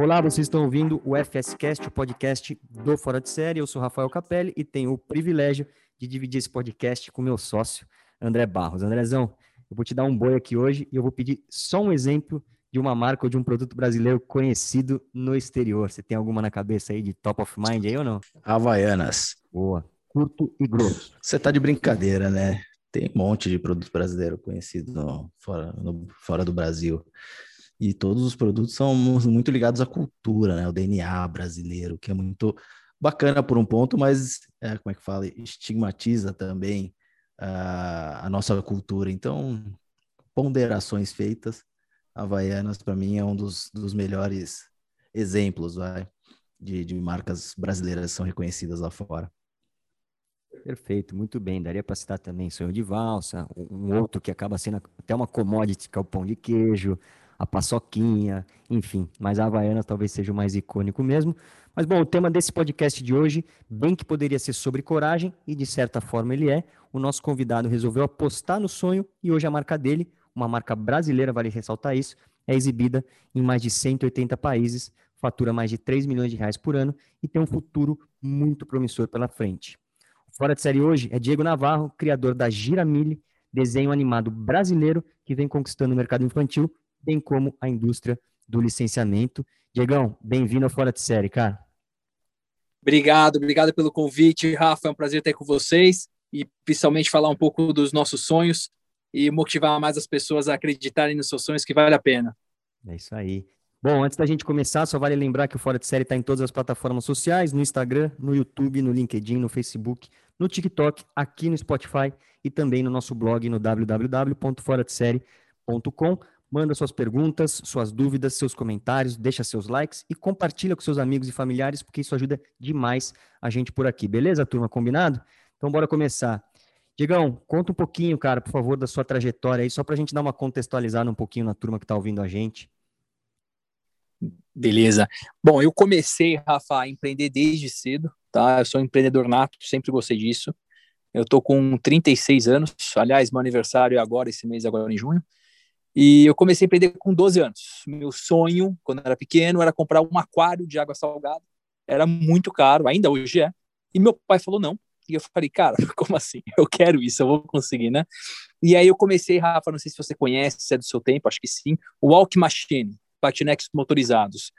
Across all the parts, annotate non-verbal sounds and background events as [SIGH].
Olá, vocês estão ouvindo o FSCast, o podcast do Fora de Série. Eu sou Rafael Capelli e tenho o privilégio de dividir esse podcast com meu sócio, André Barros. Andrezão, eu vou te dar um boi aqui hoje e eu vou pedir só um exemplo de uma marca ou de um produto brasileiro conhecido no exterior. Você tem alguma na cabeça aí de top of mind aí ou não? Havaianas. Boa. Curto e grosso. Você tá de brincadeira, né? Tem um monte de produto brasileiro conhecido no, fora, no, fora do Brasil. E todos os produtos são muito ligados à cultura, né? O DNA brasileiro, que é muito bacana por um ponto, mas é, como é que fala? Estigmatiza também uh, a nossa cultura. Então, ponderações feitas, Havaianas para mim é um dos, dos melhores exemplos, vai, de, de marcas brasileiras que são reconhecidas lá fora. Perfeito, muito bem. Daria para citar também Sonho de Valsa, um outro que acaba sendo até uma commodity, que é o pão de queijo, a paçoquinha, enfim. Mas a Havaiana talvez seja o mais icônico mesmo. Mas, bom, o tema desse podcast de hoje, bem que poderia ser sobre coragem, e de certa forma ele é. O nosso convidado resolveu apostar no sonho e hoje a marca dele, uma marca brasileira, vale ressaltar isso, é exibida em mais de 180 países, fatura mais de 3 milhões de reais por ano e tem um futuro muito promissor pela frente. Fora de Série hoje é Diego Navarro, criador da Giramille, desenho animado brasileiro que vem conquistando o mercado infantil bem como a indústria do licenciamento. Diegão, bem-vindo ao Fora de Série, cara. Obrigado, obrigado pelo convite, Rafa. É um prazer estar com vocês e principalmente falar um pouco dos nossos sonhos e motivar mais as pessoas a acreditarem nos seus sonhos que vale a pena. É isso aí. Bom, antes da gente começar, só vale lembrar que o Fora de Série está em todas as plataformas sociais, no Instagram, no YouTube, no LinkedIn, no Facebook, no TikTok, aqui no Spotify e também no nosso blog no www.foradesérie.com. Manda suas perguntas, suas dúvidas, seus comentários, deixa seus likes e compartilha com seus amigos e familiares, porque isso ajuda demais a gente por aqui. Beleza, turma? Combinado? Então, bora começar. Digão, conta um pouquinho, cara, por favor, da sua trajetória aí, só para a gente dar uma contextualizada um pouquinho na turma que está ouvindo a gente. Beleza. Bom, eu comecei, Rafa, a empreender desde cedo, tá? Eu sou um empreendedor nato, sempre gostei disso. Eu tô com 36 anos, aliás, meu aniversário é agora, esse mês, agora em junho. E eu comecei a empreender com 12 anos. Meu sonho, quando era pequeno, era comprar um aquário de água salgada. Era muito caro, ainda hoje é. E meu pai falou não. E eu falei, cara, [LAUGHS] como assim? Eu quero isso, eu vou conseguir, né? E aí eu comecei, Rafa, não sei se você conhece, se é do seu tempo, acho que sim, o Walk Machine, patinetes motorizados.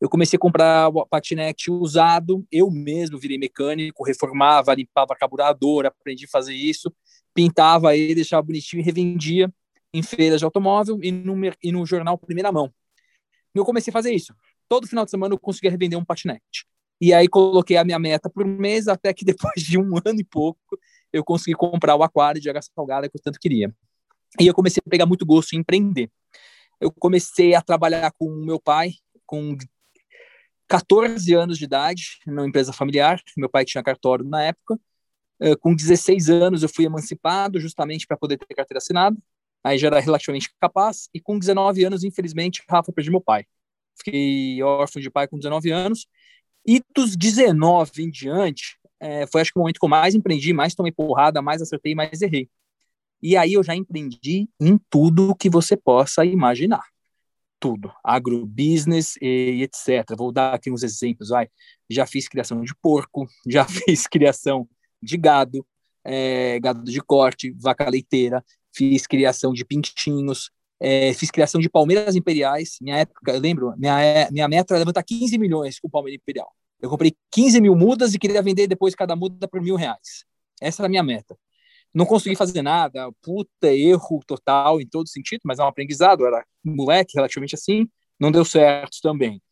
Eu comecei a comprar patinete usado, eu mesmo virei mecânico, reformava, limpava carburador, aprendi a fazer isso, pintava ele, deixava bonitinho e revendia em feiras de automóvel e no, e no jornal Primeira Mão. Eu comecei a fazer isso. Todo final de semana eu conseguia revender um patinete. E aí coloquei a minha meta por mês, até que [LAUGHS] depois de um ano e pouco eu consegui comprar o aquário de água salgada que eu tanto queria. E eu comecei a pegar muito gosto em empreender. Eu comecei a trabalhar com o meu pai, com 14 anos de idade, numa empresa familiar. Meu pai tinha cartório na época. Eh, com 16 anos eu fui emancipado justamente para poder ter carteira assinada aí já era relativamente capaz, e com 19 anos, infelizmente, Rafa, perdi meu pai. Fiquei órfão de pai com 19 anos, e dos 19 em diante, é, foi acho que o momento que eu mais empreendi, mais tomei porrada, mais acertei, mais errei. E aí eu já empreendi em tudo que você possa imaginar. Tudo. Agrobusiness e etc. Vou dar aqui uns exemplos. Vai. Já fiz criação de porco, já [LAUGHS] fiz criação de gado, é, gado de corte, vaca leiteira, fiz criação de pintinhos, é, fiz criação de palmeiras imperiais. Minha época, eu lembro, minha, minha meta era levantar 15 milhões com palmeira imperial. Eu comprei 15 mil mudas e queria vender depois cada muda por mil reais. Essa era a minha meta. Não consegui fazer nada, puta, erro total em todo sentido, mas é um aprendizado. Era moleque, relativamente assim, não deu certo também.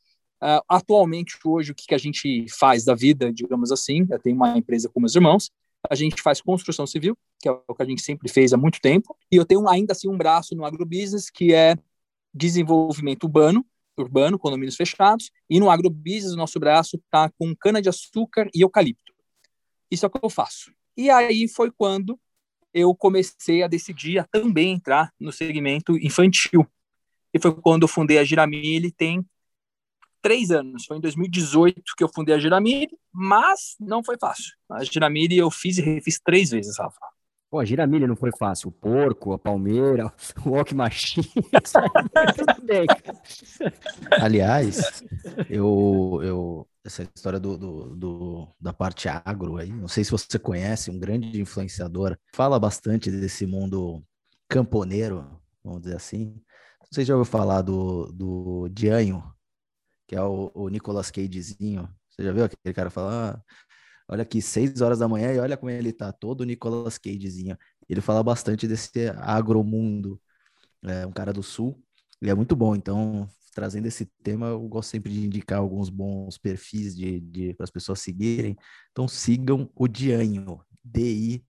Uh, atualmente, hoje, o que, que a gente faz da vida, digamos assim, eu tenho uma empresa com meus irmãos, a gente faz construção civil, que é o que a gente sempre fez há muito tempo, e eu tenho ainda assim um braço no agrobusiness, que é desenvolvimento urbano, urbano, condomínios fechados, e no agrobusiness o nosso braço está com cana-de-açúcar e eucalipto. Isso é o que eu faço. E aí foi quando eu comecei a decidir a também entrar no segmento infantil. E foi quando eu fundei a Giramille, tem três anos. Foi em 2018 que eu fundei a Giramire, mas não foi fácil. A Giramire eu fiz e refiz três vezes, Rafa. Pô, a Giramilha não foi fácil. O porco, a palmeira, [LAUGHS] o walk machine. Aliás, Eu, eu, essa história do, do, do, da parte agro aí, não sei se você conhece, um grande influenciador, fala bastante desse mundo camponeiro, vamos dizer assim. Você já ouviu falar do, do Dianho, que é o, o Nicolas Cagezinho? Você já viu aquele cara falar? Ah, olha aqui, seis horas da manhã e olha como ele tá, todo Nicolas Cagezinho. Ele fala bastante desse agromundo, é um cara do sul, ele é muito bom. Então, trazendo esse tema, eu gosto sempre de indicar alguns bons perfis de, de para as pessoas seguirem. Então, sigam o Dianho, D-I-A-N-H-O,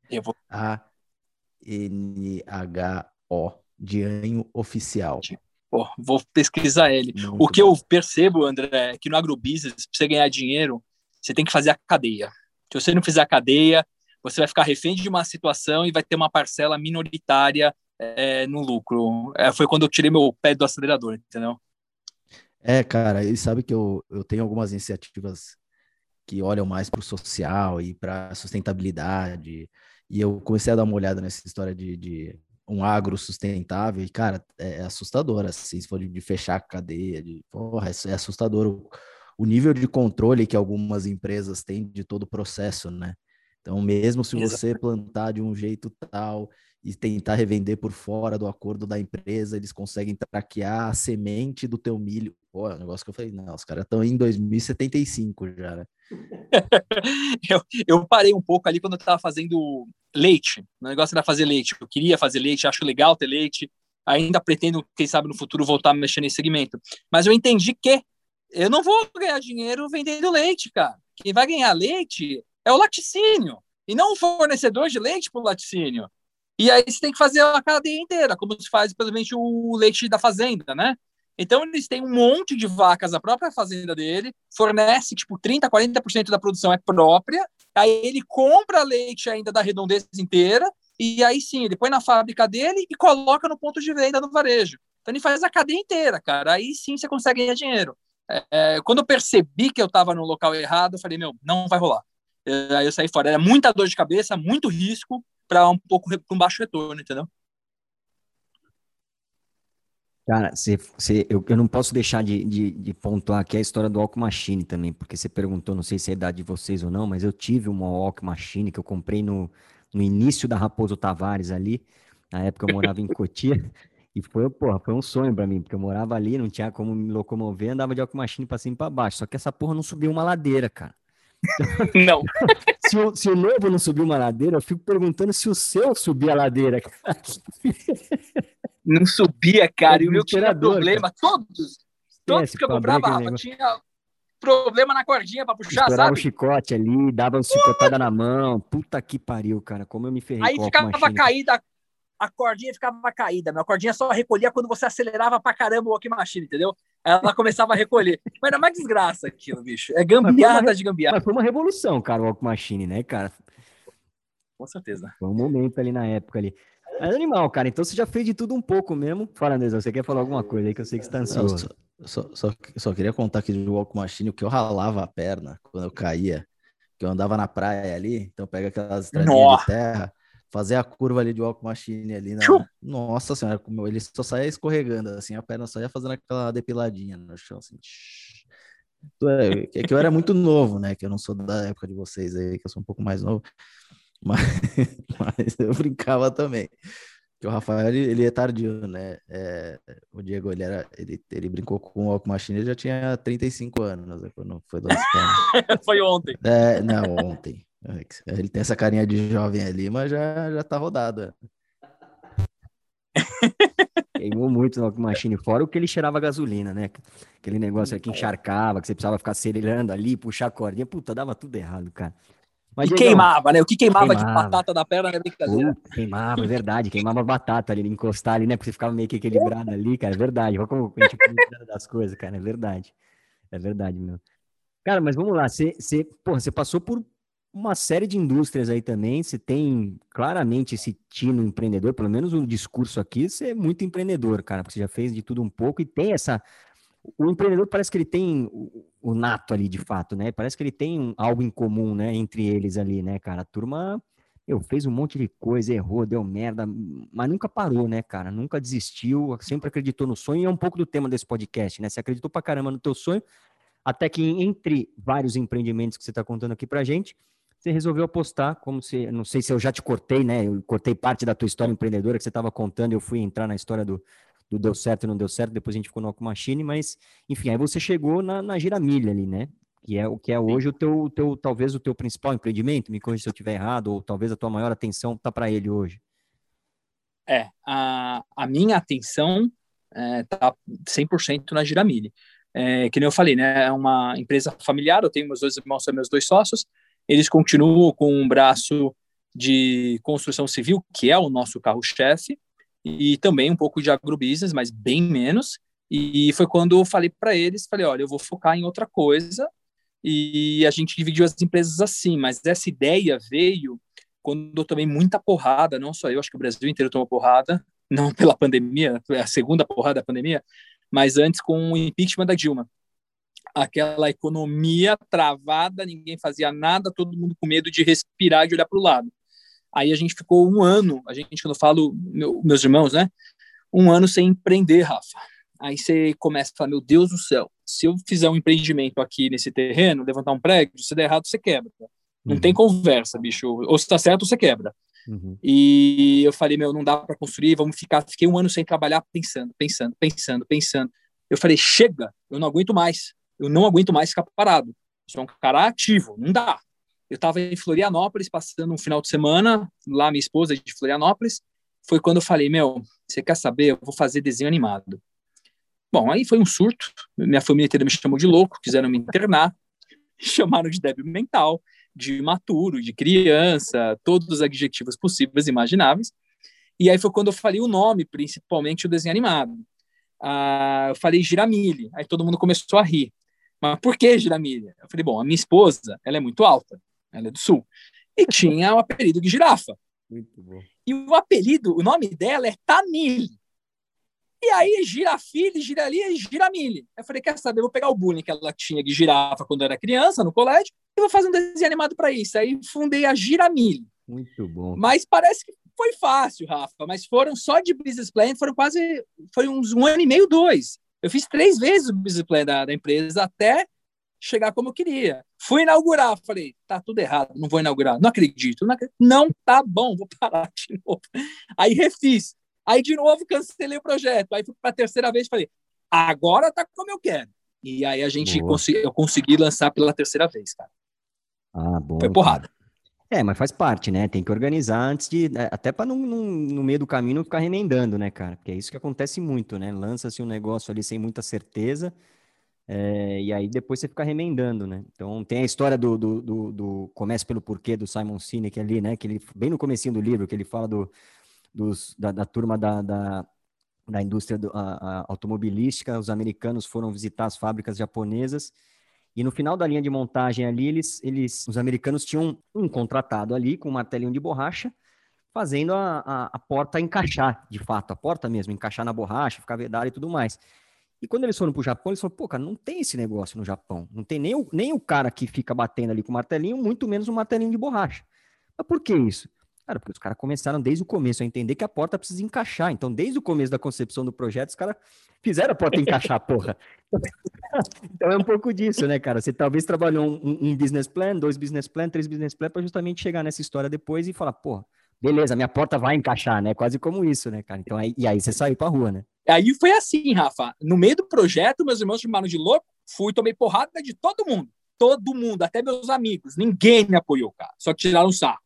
Dianho Oficial. Pô, vou pesquisar ele. Muito o que bom. eu percebo, André, é que no agrobusiness, para você ganhar dinheiro, você tem que fazer a cadeia. Se você não fizer a cadeia, você vai ficar refém de uma situação e vai ter uma parcela minoritária é, no lucro. É, foi quando eu tirei meu pé do acelerador, entendeu? É, cara, e sabe que eu, eu tenho algumas iniciativas que olham mais para o social e para sustentabilidade. E eu comecei a dar uma olhada nessa história de, de um agro sustentável, e, cara, é, é assustador, assim, se for de, de fechar a cadeia, de, porra, é, é assustador o, o nível de controle que algumas empresas têm de todo o processo, né? Então, mesmo se você plantar de um jeito tal e tentar revender por fora do acordo da empresa, eles conseguem traquear a semente do teu milho. Pô, é um negócio que eu falei, não, os caras estão em 2075 já, né? [LAUGHS] eu, eu parei um pouco ali quando eu estava fazendo leite. O negócio era fazer leite. Eu queria fazer leite, acho legal ter leite. Ainda pretendo, quem sabe, no futuro voltar a mexer nesse segmento. Mas eu entendi que eu não vou ganhar dinheiro vendendo leite, cara. Quem vai ganhar leite é o laticínio. E não o fornecedor de leite para o laticínio. E aí você tem que fazer a cadeia inteira, como se faz, pelo menos, o leite da fazenda, né? Então eles têm um monte de vacas da própria fazenda dele, fornece tipo 30, 40% da produção é própria, aí ele compra leite ainda da redondeza inteira, e aí sim, ele põe na fábrica dele e coloca no ponto de venda no varejo. Então ele faz a cadeia inteira, cara. Aí sim você consegue ganhar dinheiro. É, é quando eu percebi que eu estava no local errado, eu falei, meu, não vai rolar. Aí eu saí fora. Era muita dor de cabeça, muito risco para um pouco um baixo retorno, entendeu? Cara, você, você, eu, eu não posso deixar de, de, de pontuar aqui a história do Walk Machine também, porque você perguntou, não sei se é a idade de vocês ou não, mas eu tive uma Walk Machine que eu comprei no, no início da Raposo Tavares ali, na época eu morava em Cotia, [LAUGHS] e foi, porra, foi um sonho para mim, porque eu morava ali, não tinha como me locomover, andava de Walk Machine para cima e para baixo, só que essa porra não subia uma ladeira, cara. [LAUGHS] Não. [LAUGHS] se, o, se o novo não subiu uma ladeira, eu fico perguntando se o seu subia a ladeira. Não subia, cara. É e o meu tinha problema. Cara. Todos. Todos que eu comprava, tinha problema na cordinha para puxar, Estourava sabe? o chicote ali, dava uma chicotada na mão. Puta que pariu, cara. Como eu me ferrei. Aí ficava caída a cordinha ficava caída, a cordinha só recolhia quando você acelerava pra caramba o walk machine, entendeu? Ela começava a recolher. Mas era mais desgraça aquilo, bicho. É gambiarra de gambiarra. Mas foi uma revolução, cara, o walk machine, né, cara? Com certeza. Foi um momento ali na época ali. Mas animal, cara, então você já fez de tudo um pouco mesmo. Fala, Anderson, você quer falar alguma coisa aí que eu sei que você tá ansioso. só, só, só, só, queria contar aqui do walk machine, o que eu ralava a perna quando eu caía, que eu andava na praia ali, então pega aquelas estradinhas de terra fazer a curva ali de walk machine ali na... Nossa senhora, como ele só saia escorregando, assim, a perna só ia fazendo aquela depiladinha no chão, assim. É, é que eu era muito novo, né? Que eu não sou da época de vocês aí, que eu sou um pouco mais novo. Mas, [LAUGHS] mas eu brincava também. Que o Rafael, ele, ele é tardio, né? É, o Diego, ele, era, ele, ele brincou com o Walk Machine, ele já tinha 35 anos, né, quando foi lançado. [LAUGHS] foi ontem. É, não, ontem. Ele tem essa carinha de jovem ali, mas já, já tá rodado. Queimou muito no machine, fora o que ele cheirava gasolina, né? Aquele negócio que encharcava, que você precisava ficar acelerando ali, puxar a cordinha. Puta, dava tudo errado, cara. Mas, e queimava, né? O que queimava, queimava, de batata da perna era brincadeira. Puta, queimava, é verdade. Queimava batata ali, encostar ali, né? Porque você ficava meio que equilibrado ali, cara. É verdade. Olha como a gente das coisas, cara. É verdade. É verdade, meu. Cara, mas vamos lá. Você, você, porra, você passou por uma série de indústrias aí também. Você tem claramente esse tino empreendedor, pelo menos o discurso aqui, você é muito empreendedor, cara, porque você já fez de tudo um pouco e tem essa. O empreendedor parece que ele tem o, o nato ali, de fato, né? Parece que ele tem um, algo em comum, né, entre eles ali, né, cara? A turma eu fez um monte de coisa, errou, deu merda, mas nunca parou, né, cara? Nunca desistiu, sempre acreditou no sonho, e é um pouco do tema desse podcast, né? Você acreditou pra caramba no teu sonho, até que entre vários empreendimentos que você está contando aqui para gente, você resolveu apostar, como se, não sei se eu já te cortei, né? Eu cortei parte da tua história empreendedora que você estava contando, eu fui entrar na história do, do deu certo e não deu certo, depois a gente ficou no Machine, mas enfim, aí você chegou na, na Giramilha ali, né? Que é o que é hoje o teu, teu, talvez o teu principal empreendimento, me corrija se eu estiver errado, ou talvez a tua maior atenção está para ele hoje. É, a, a minha atenção está é, 100% na Giramilha. É, que nem eu falei, né? É uma empresa familiar, eu tenho meus dois irmãos, são meus dois sócios, eles continuam com um braço de construção civil, que é o nosso carro-chefe, e também um pouco de agrobusiness, mas bem menos. E foi quando eu falei para eles, falei, olha, eu vou focar em outra coisa. E a gente dividiu as empresas assim, mas essa ideia veio quando eu tomei muita porrada, não só eu, acho que o Brasil inteiro tomou porrada, não [LAUGHS] pela pandemia, a segunda porrada da pandemia, mas antes com o impeachment da Dilma. Aquela economia travada, ninguém fazia nada, todo mundo com medo de respirar de olhar para o lado. Aí a gente ficou um ano, a gente, quando eu falo, meu, meus irmãos, né? Um ano sem empreender, Rafa. Aí você começa a falar, meu Deus do céu, se eu fizer um empreendimento aqui nesse terreno, levantar um prédio, se der errado, você quebra. Não uhum. tem conversa, bicho. Ou se tá certo, você quebra. Uhum. E eu falei, meu, não dá para construir, vamos ficar. Fiquei um ano sem trabalhar, pensando, pensando, pensando, pensando. Eu falei, chega, eu não aguento mais. Eu não aguento mais ficar parado. Eu sou um cara ativo, não dá. Eu estava em Florianópolis, passando um final de semana, lá minha esposa de Florianópolis, foi quando eu falei, meu, você quer saber? Eu vou fazer desenho animado. Bom, aí foi um surto, minha família inteira me chamou de louco, quiseram me internar, [LAUGHS] chamaram de débil mental, de imaturo, de criança, todos os adjetivos possíveis e imagináveis. E aí foi quando eu falei o nome, principalmente o desenho animado. Ah, eu falei Giramilha, aí todo mundo começou a rir. Mas por que Giramilha? Eu falei, bom, a minha esposa, ela é muito alta ela é do sul. E tinha o apelido de girafa. Muito bom. E o apelido, o nome dela é Tamile. E aí, girafile, giralia e giramile. Eu falei, quer saber, eu vou pegar o bullying que ela tinha de girafa quando era criança, no colégio, e vou fazer um desenho animado para isso. Aí fundei a Giramile. Muito bom. Mas parece que foi fácil, Rafa, mas foram só de business plan, foram quase, foi uns um ano e meio, dois. Eu fiz três vezes o business plan da, da empresa até chegar como eu queria. Fui inaugurar, falei, tá tudo errado, não vou inaugurar, não acredito, não, acredito. não tá bom, vou parar de novo. Aí refiz, aí de novo cancelei o projeto, aí fui para a terceira vez falei, agora tá como eu quero. E aí a gente consegui, eu consegui lançar pela terceira vez, cara. Ah, bom. Foi porrada. É, mas faz parte, né? Tem que organizar antes de. É, até para no meio do caminho não ficar remendando, né, cara? Porque é isso que acontece muito, né? Lança-se um negócio ali sem muita certeza, é, e aí depois você fica remendando, né? Então tem a história do, do, do, do Comece pelo Porquê do Simon Sinek ali, né? Que ele, bem no comecinho do livro, que ele fala do, dos, da, da turma da, da, da indústria do, a, a automobilística, os americanos foram visitar as fábricas japonesas e no final da linha de montagem ali, eles, eles, os americanos tinham um contratado ali com um martelinho de borracha, fazendo a, a, a porta encaixar, de fato, a porta mesmo, encaixar na borracha, ficar vedada e tudo mais. E quando eles foram para o Japão, eles falaram, pô, cara, não tem esse negócio no Japão. Não tem nem o, nem o cara que fica batendo ali com o martelinho, muito menos um martelinho de borracha. Mas por que isso? Cara, porque os caras começaram desde o começo a entender que a porta precisa encaixar. Então, desde o começo da concepção do projeto, os caras fizeram a porta [LAUGHS] encaixar, porra. então é um pouco disso, né, cara? Você talvez trabalhou um, um business plan, dois business plan, três business plan, para justamente chegar nessa história depois e falar, porra, beleza, minha porta vai encaixar, né? Quase como isso, né, cara? Então, aí, e aí você saiu pra rua, né? Aí foi assim, Rafa. No meio do projeto, meus irmãos chamaram de louco, fui, tomei porrada de todo mundo. Todo mundo, até meus amigos. Ninguém me apoiou, cara. Só tiraram sarro.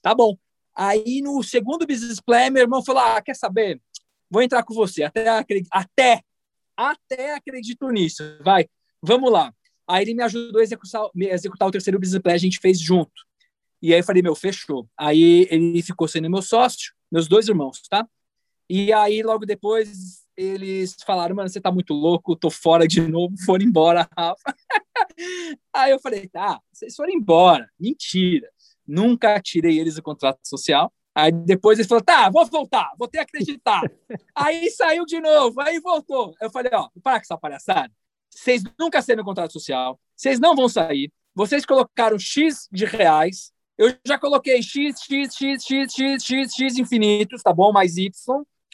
Tá bom. Aí no segundo business plan, meu irmão falou: Ah, quer saber? Vou entrar com você. Até, até, até acredito nisso. Vai, vamos lá. Aí ele me ajudou a executar, executar o terceiro business plan, a gente fez junto. E aí eu falei, meu, fechou. Aí ele ficou sendo meu sócio, meus dois irmãos, tá? E aí logo depois eles falaram, mano, você tá muito louco, tô fora de novo, [LAUGHS] foram embora, Rafa. [LAUGHS] Aí eu falei, tá, vocês foram embora. Mentira. Nunca tirei eles do contrato social. Aí depois eles falaram, tá, vou voltar, vou ter que acreditar. [LAUGHS] aí saiu de novo, aí voltou. Eu falei, ó, para com essa palhaçada. Vocês nunca assinam contrato social, vocês não vão sair. Vocês colocaram X de reais, eu já coloquei X, X, X, X, X, X, X infinitos, tá bom? Mais Y.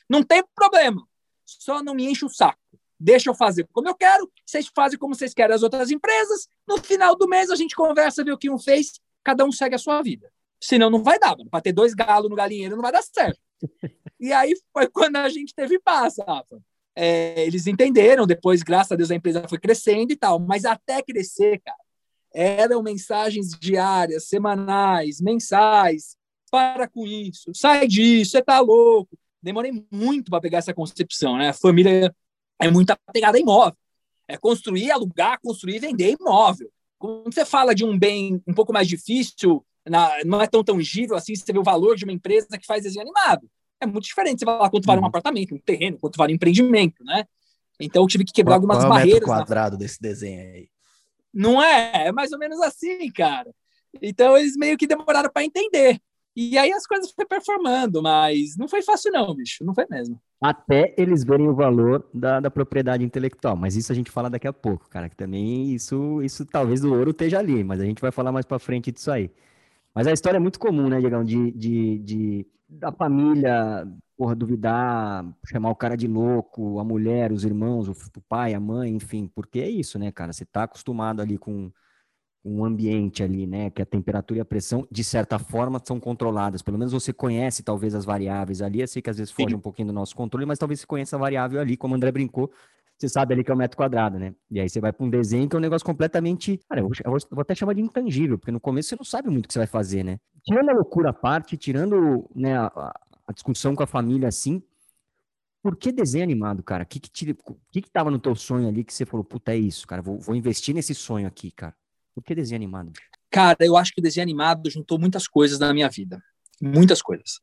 Não tem problema. Só não me enche o saco. deixa eu fazer como eu quero, vocês fazem como vocês querem as outras empresas, no final do mês a gente conversa, vê o que um fez, cada um segue a sua vida. Senão não vai dar, para ter dois galos no galinheiro não vai dar certo. [LAUGHS] E aí foi quando a gente teve paz, Rafa. É, eles entenderam, depois, graças a Deus, a empresa foi crescendo e tal, mas até crescer, cara, eram mensagens diárias, semanais, mensais, para com isso, sai disso, você tá louco. Demorei muito para pegar essa concepção, né? A família é muito apegada a imóvel. É construir, alugar, construir, vender imóvel. Quando você fala de um bem um pouco mais difícil, na, não é tão tangível assim, você vê o valor de uma empresa que faz desenho animado é muito diferente. Você lá quanto vale um uhum. apartamento, um terreno, quanto vale um empreendimento, né? Então eu tive que quebrar algumas qual barreiras. Qual é o quadrado na... desse desenho aí? Não é? É mais ou menos assim, cara. Então eles meio que demoraram para entender. E aí as coisas foram performando, mas não foi fácil não, bicho, não foi mesmo. Até eles verem o valor da, da propriedade intelectual, mas isso a gente fala daqui a pouco, cara, que também isso, isso talvez o ouro esteja ali, mas a gente vai falar mais para frente disso aí. Mas a história é muito comum, né, Diegão, de, de, de da família, porra, duvidar, chamar o cara de louco, a mulher, os irmãos, o pai, a mãe, enfim, porque é isso, né, cara? Você tá acostumado ali com um ambiente ali, né, que a temperatura e a pressão, de certa forma, são controladas. Pelo menos você conhece, talvez, as variáveis ali. Eu sei que às vezes foge Sim. um pouquinho do nosso controle, mas talvez você conheça a variável ali, como o André brincou, você sabe ali que é o um metro quadrado, né? E aí você vai para um desenho que é um negócio completamente. Cara, eu vou, até chamar de intangível, porque no começo você não sabe muito o que você vai fazer, né? Tirando a loucura à parte, tirando né, a, a discussão com a família assim, por que desenho animado, cara? O que que, te, que que tava no teu sonho ali que você falou, puta, é isso, cara, vou, vou investir nesse sonho aqui, cara? Por que desenho animado? Cara, eu acho que o desenho animado juntou muitas coisas na minha vida. Muitas coisas.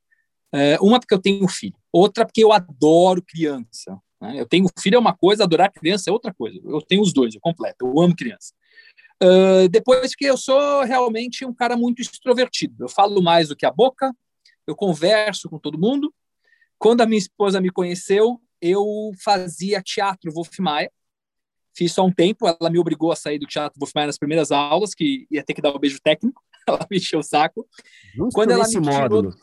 É, uma porque eu tenho filho, outra porque eu adoro criança. Né? Eu tenho filho é uma coisa, adorar criança é outra coisa. Eu tenho os dois, eu completo. Eu amo criança. Uh, depois que eu sou realmente um cara muito extrovertido. Eu falo mais do que a boca, eu converso com todo mundo. Quando a minha esposa me conheceu, eu fazia teatro Wolf Maia. Fiz só um tempo, ela me obrigou a sair do teatro Wolf Maia nas primeiras aulas, que ia ter que dar o um beijo técnico. [LAUGHS] Ela me encheu o saco. Justo Quando ela me tirou... módulo.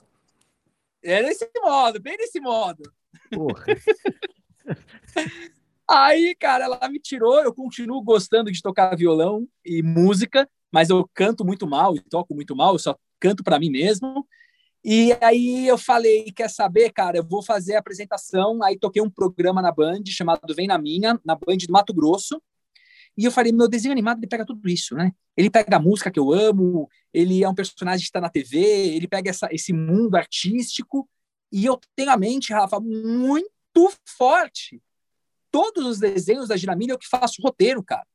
É nesse modo, bem nesse modo. Porra. [LAUGHS] Aí, cara, ela me tirou. Eu continuo gostando de tocar violão e música, mas eu canto muito mal e toco muito mal. Eu só canto para mim mesmo. E aí eu falei, quer saber, cara, eu vou fazer a apresentação. Aí toquei um programa na Band chamado Vem na Minha, na Band do Mato Grosso. E eu falei, meu desenho animado ele pega tudo isso, né? Ele pega a música que eu amo, ele é um personagem que está na TV, ele pega essa, esse mundo artístico. E eu tenho a mente, Rafa, muito forte todos os desenhos da Dinamilha eu que faço roteiro, cara.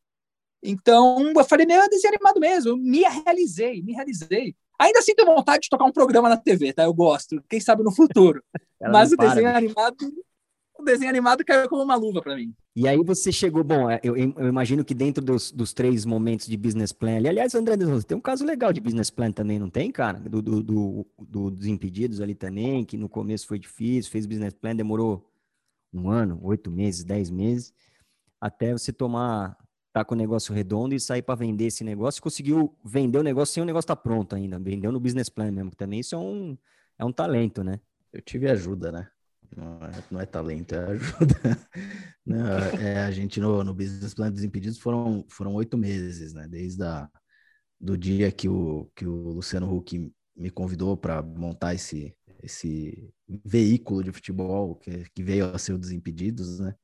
Então, eu falei, meu, é desenho animado mesmo. Eu me realizei, me realizei. Ainda assim tenho vontade de tocar um programa na TV, tá? Eu gosto. Quem sabe no futuro. [LAUGHS] Mas o para, desenho bicho. animado, o desenho animado caiu como uma luva para mim. E aí você chegou, bom, é, eu, eu imagino que dentro dos, dos, três momentos de business plan, ali, aliás, André, tem um caso legal de business plan também, não tem, cara? Do, do, do, do dos impedidos ali também, que no começo foi difícil, fez business plan, demorou um ano, oito meses, dez meses, até você tomar, tá com o negócio redondo e sair para vender esse negócio. Conseguiu vender o negócio sem o negócio estar tá pronto ainda, vendeu no business plan mesmo, também isso é um, é um talento, né? Eu tive ajuda, né? Não é, não é talento, é ajuda. [LAUGHS] não, é, a gente no, no business plan dos impedidos foram foram oito meses, né? Desde a, do dia que o, que o Luciano Huck me convidou para montar esse, esse veículo de futebol que, que veio a ser o Desimpedidos, né?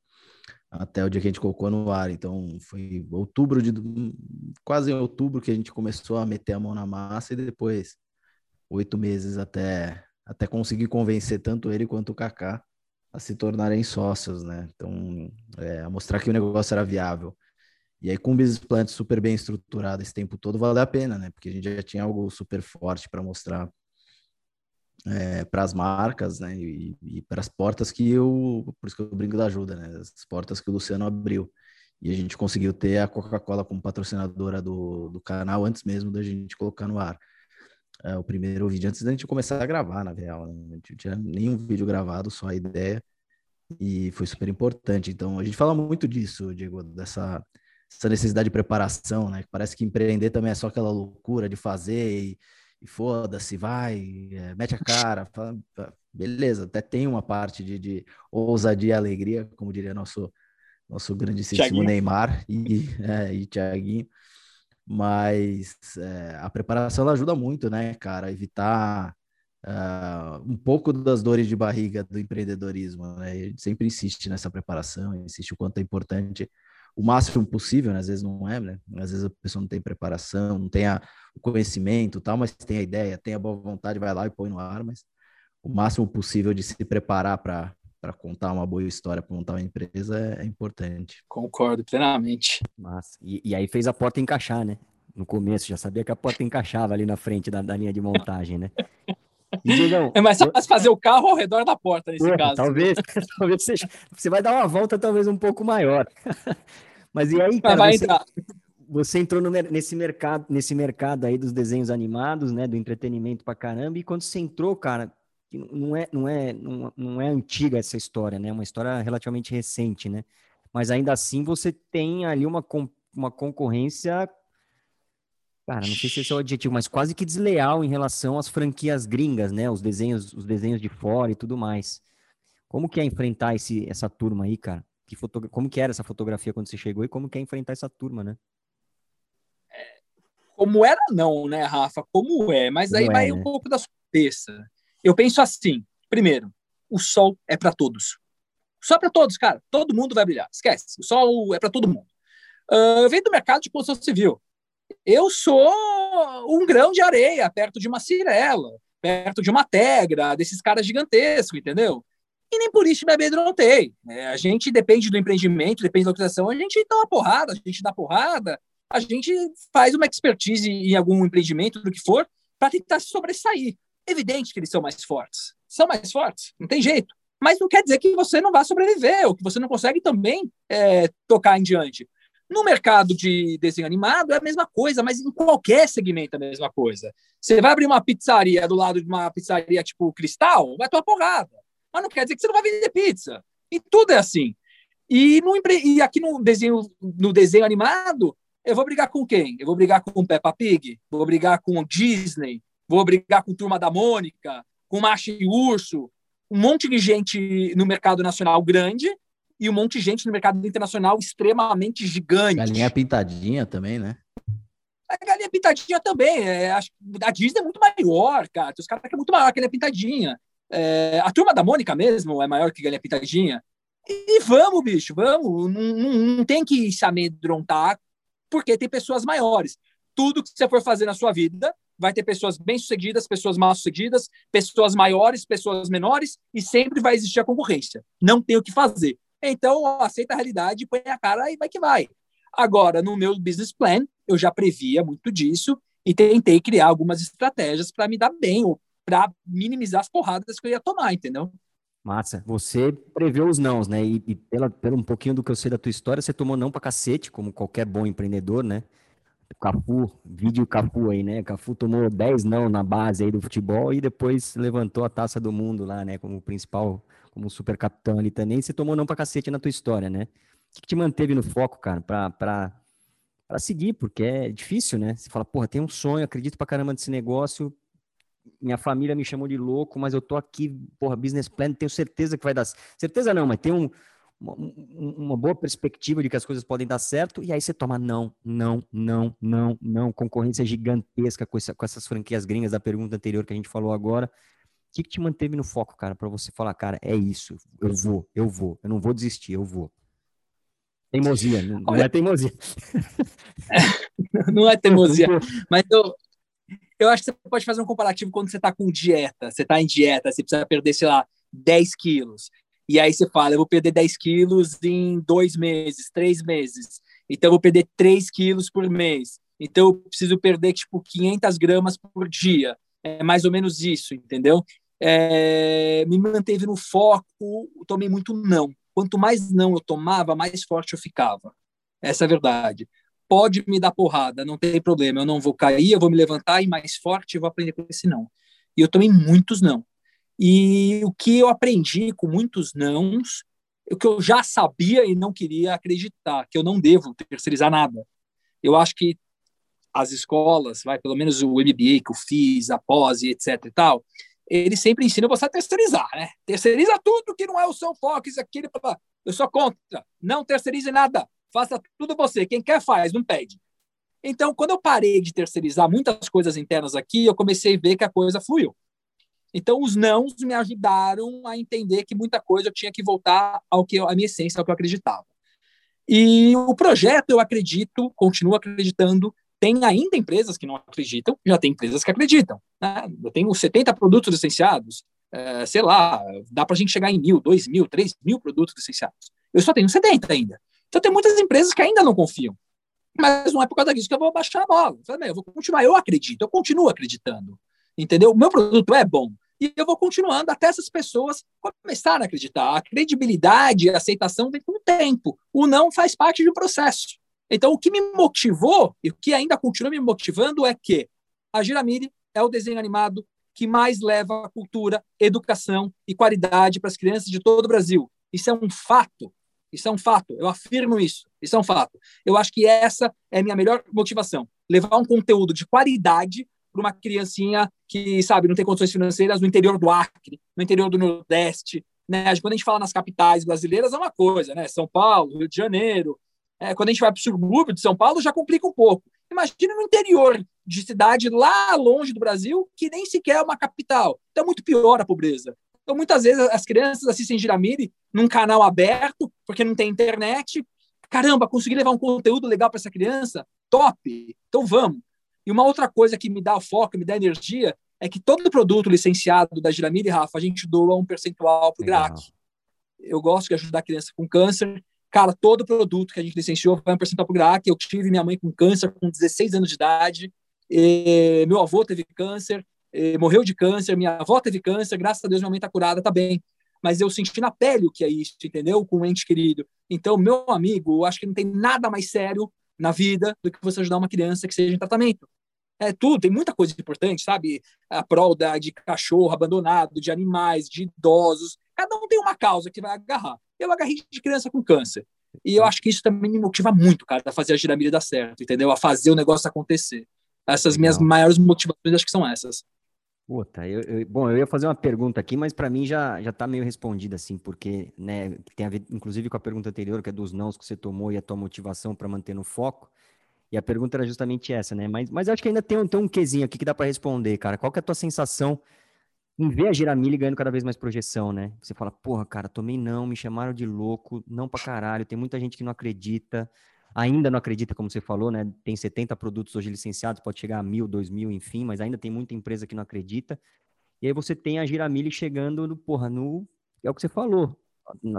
Até o dia que a gente colocou no ar. Então, foi outubro de. quase em outubro que a gente começou a meter a mão na massa e depois oito meses até, até conseguir convencer tanto ele quanto o Kaká a se tornarem sócios, né? Então, é, a mostrar que o negócio era viável. E aí, com um business plan super bem estruturado esse tempo todo, valeu a pena, né? Porque a gente já tinha algo super forte para mostrar é, para as marcas, né, e, e para as portas que eu, por isso que eu brinco da ajuda, né, as portas que o Luciano abriu. E a gente conseguiu ter a Coca-Cola como patrocinadora do, do canal antes mesmo da gente colocar no ar. É, o primeiro vídeo, antes da gente começar a gravar, na real, né? não tinha nenhum vídeo gravado, só a ideia, e foi super importante. Então, a gente fala muito disso, Diego, dessa essa necessidade de preparação, né? Parece que empreender também é só aquela loucura de fazer e e foda-se, vai, é, mete a cara, fala, beleza, até tem uma parte de, de ousadia e alegria, como diria nosso nosso grandíssimo Neymar e, [LAUGHS] é, e Thiaguinho. Mas é, a preparação ajuda muito, né, cara? Evitar uh, um pouco das dores de barriga do empreendedorismo, né? A gente sempre insiste nessa preparação, insiste o quanto é importante o máximo possível, né? às vezes não é, né? Às vezes a pessoa não tem preparação, não tem a, o conhecimento, tal, mas tem a ideia, tem a boa vontade, vai lá e põe no ar, mas o máximo possível de se preparar para para contar uma boa história, para montar uma empresa é, é importante. Concordo plenamente. Massa. E, e, aí fez a porta encaixar, né? No começo, já sabia que a porta encaixava ali na frente da, da linha de montagem, né? [LAUGHS] É mais fácil fazer o carro ao redor da porta nesse caso. Talvez, [LAUGHS] talvez seja, você vai dar uma volta talvez um pouco maior. [LAUGHS] Mas e aí, cara, você, você, entrou no, nesse mercado, nesse mercado aí dos desenhos animados, né, do entretenimento pra caramba, e quando você entrou, cara, não é, não é, não, não é antiga essa história, né? É uma história relativamente recente, né? Mas ainda assim você tem ali uma, uma concorrência Cara, não sei se esse é o adjetivo, mas quase que desleal em relação às franquias gringas, né? Os desenhos, os desenhos de fora e tudo mais. Como que é enfrentar esse, essa turma aí, cara? Que foto... Como que era essa fotografia quando você chegou e como que é enfrentar essa turma, né? É, como era não, né, Rafa? Como é? Mas aí é, vai né? um pouco da sua cabeça. Eu penso assim, primeiro, o sol é para todos. Só para todos, cara. Todo mundo vai brilhar. Esquece. O sol é para todo mundo. Uh, eu venho do mercado de construção civil eu sou um grão de areia perto de uma cirela, perto de uma tegra, desses caras gigantescos, entendeu? E nem por isso me amedrontei. Né? A gente depende do empreendimento, depende da localização, a gente dá uma porrada, a gente dá porrada, a gente faz uma expertise em algum empreendimento, do que for, para tentar se sobressair. Evidente que eles são mais fortes. São mais fortes, não tem jeito. Mas não quer dizer que você não vá sobreviver, ou que você não consegue também é, tocar em diante. No mercado de desenho animado é a mesma coisa, mas em qualquer segmento é a mesma coisa. Você vai abrir uma pizzaria do lado de uma pizzaria tipo Cristal, vai tomar porrada. Mas não quer dizer que você não vai vender pizza. E tudo é assim. E, no, e aqui no desenho, no desenho animado, eu vou brigar com quem? Eu vou brigar com Peppa Pig, vou brigar com Disney, vou brigar com Turma da Mônica, com Macho e Urso, um monte de gente no mercado nacional grande e um monte de gente no mercado internacional extremamente gigante. Galinha pintadinha também, né? A galinha pintadinha também. É, a Disney é muito maior, cara. Os caras é muito maior que a galinha pintadinha. É, a turma da Mônica mesmo é maior que a galinha pintadinha. E, e vamos, bicho, vamos. Não, não, não tem que se amedrontar, porque tem pessoas maiores. Tudo que você for fazer na sua vida vai ter pessoas bem-sucedidas, pessoas mal-sucedidas, pessoas maiores, pessoas menores, e sempre vai existir a concorrência. Não tem o que fazer. Então, aceita a realidade, põe a cara e vai que vai. Agora, no meu business plan, eu já previa muito disso e tentei criar algumas estratégias para me dar bem ou para minimizar as porradas que eu ia tomar, entendeu? Massa. Você preveu os nãos, né? E, e pela, pelo um pouquinho do que eu sei da tua história, você tomou não para cacete, como qualquer bom empreendedor, né? Cafu, vídeo Cafu aí, né? Cafu tomou 10 não na base aí do futebol e depois levantou a taça do mundo lá, né? Como principal como super capitão ali também, você tomou não pra cacete na tua história, né? O que, te manteve no foco, cara, pra, pra, pra seguir? Porque é difícil, né? Você fala, porra, tem um sonho, acredito pra caramba nesse negócio, minha família me chamou de louco, mas eu tô aqui, porra, business plan, tenho certeza que vai dar. Certeza não, mas tem um, uma, uma, boa perspectiva de que as coisas podem dar certo, e aí você toma não, não, não, não, não, concorrência gigantesca com, essa, com essas franquias gringas da pergunta anterior que a gente falou agora, que, que te manteve no foco, cara, para você falar, cara, é isso, eu vou, eu vou, eu não vou desistir, eu vou. Teimosia, não, Olha, [LAUGHS] não é teimosia. não é teimosia, mas eu, eu acho que você pode fazer um comparativo quando você está com dieta, você está em dieta, você precisa perder, sei lá, 10 quilos. E aí você fala, eu vou perder 10 quilos em dois meses, três meses. Então eu vou perder 3 quilos por mês. Então eu preciso perder, tipo, 500 gramas por dia. É mais ou menos isso, entendeu? É, me manteve no foco, tomei muito não. Quanto mais não eu tomava, mais forte eu ficava. Essa é a verdade. Pode me dar porrada, não tem problema. Eu não vou cair, eu vou me levantar e mais forte eu vou aprender com esse não. E eu tomei muitos não. E o que eu aprendi com muitos nãos, o que eu já sabia e não queria acreditar, que eu não devo terceirizar nada. Eu acho que as escolas, vai, pelo menos o MBA que eu fiz, a pós e etc e tal, ele sempre ensina você a terceirizar, né? Terceiriza tudo que não é o seu foco, isso, aquilo. Eu sou contra. Não terceirize nada. Faça tudo você. Quem quer faz, não pede. Então, quando eu parei de terceirizar muitas coisas internas aqui, eu comecei a ver que a coisa fluiu. Então, os nãos me ajudaram a entender que muita coisa eu tinha que voltar ao que a minha essência, ao que eu acreditava. E o projeto, eu acredito, continuo acreditando, tem ainda empresas que não acreditam, já tem empresas que acreditam. Né? Eu tenho 70 produtos licenciados, é, sei lá, dá para a gente chegar em mil, dois mil, três mil produtos licenciados. Eu só tenho 70 ainda. Então tem muitas empresas que ainda não confiam. Mas não é por causa disso que eu vou baixar a bola. Eu vou continuar, eu acredito, eu continuo acreditando. Entendeu? O meu produto é bom. E eu vou continuando até essas pessoas começarem a acreditar. A credibilidade, a aceitação vem com o tempo. O não faz parte do processo. Então, o que me motivou, e o que ainda continua me motivando, é que a Giramiri é o desenho animado que mais leva cultura, educação e qualidade para as crianças de todo o Brasil. Isso é um fato. Isso é um fato. Eu afirmo isso. Isso é um fato. Eu acho que essa é a minha melhor motivação. Levar um conteúdo de qualidade para uma criancinha que, sabe, não tem condições financeiras no interior do Acre, no interior do Nordeste. Né? Quando a gente fala nas capitais brasileiras, é uma coisa, né? São Paulo, Rio de Janeiro, é, quando a gente vai para o subúrbio de São Paulo, já complica um pouco. Imagina no interior de cidade lá longe do Brasil, que nem sequer é uma capital. Então é muito pior a pobreza. Então, muitas vezes, as crianças assistem Giramiri num canal aberto, porque não tem internet. Caramba, consegui levar um conteúdo legal para essa criança? Top! Então vamos. E uma outra coisa que me dá foco, me dá energia, é que todo produto licenciado da Giramiri, Rafa, a gente doa um percentual para o GRAC. Eu gosto de ajudar a criança com câncer Cara, todo produto que a gente licenciou vai um percentual para o GRAC. Eu tive minha mãe com câncer com 16 anos de idade. meu avô teve câncer, morreu de câncer. Minha avó teve câncer. Graças a Deus, minha mãe está curada, está bem. Mas eu senti na pele o que é isso, entendeu? Com um ente querido. Então, meu amigo, eu acho que não tem nada mais sério na vida do que você ajudar uma criança que seja em tratamento. É tudo, tem muita coisa importante, sabe? A prol da, de cachorro abandonado, de animais, de idosos. Cada um tem uma causa que vai agarrar. Eu agarrei de criança com câncer. E eu acho que isso também me motiva muito, cara, a fazer a giramilha dar certo, entendeu? A fazer o negócio acontecer. Essas minhas maiores motivações, acho que são essas. Puta, eu, eu, bom, eu ia fazer uma pergunta aqui, mas para mim já já tá meio respondida assim, porque, né, tem a ver inclusive com a pergunta anterior, que é dos nãos que você tomou e a tua motivação para manter no foco. E a pergunta era justamente essa, né? Mas, mas acho que ainda tem um, tem um quesinho aqui que dá para responder, cara. Qual que é a tua sensação em ver a Giramilha ganhando cada vez mais projeção, né? Você fala, porra, cara, tomei não, me chamaram de louco, não pra caralho, tem muita gente que não acredita, ainda não acredita, como você falou, né? Tem 70 produtos hoje licenciados, pode chegar a mil, dois mil, enfim, mas ainda tem muita empresa que não acredita. E aí você tem a Giramilha chegando, no, porra, no. É o que você falou.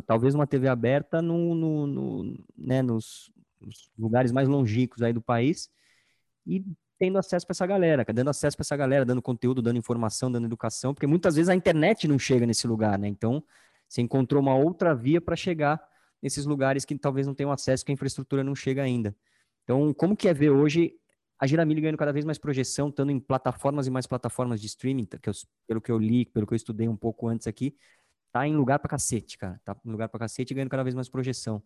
Talvez uma TV aberta no, no, no né, nos, nos lugares mais longínquos aí do país. E tendo acesso para essa galera, dando acesso para essa galera, dando conteúdo, dando informação, dando educação, porque muitas vezes a internet não chega nesse lugar, né? Então, você encontrou uma outra via para chegar nesses lugares que talvez não tenham acesso, que a infraestrutura não chega ainda. Então, como que é ver hoje a Giramilha ganhando cada vez mais projeção, estando em plataformas e mais plataformas de streaming, que eu, pelo que eu li, pelo que eu estudei um pouco antes aqui, tá em lugar para cacete, cara. Tá em lugar para cacete e ganhando cada vez mais projeção.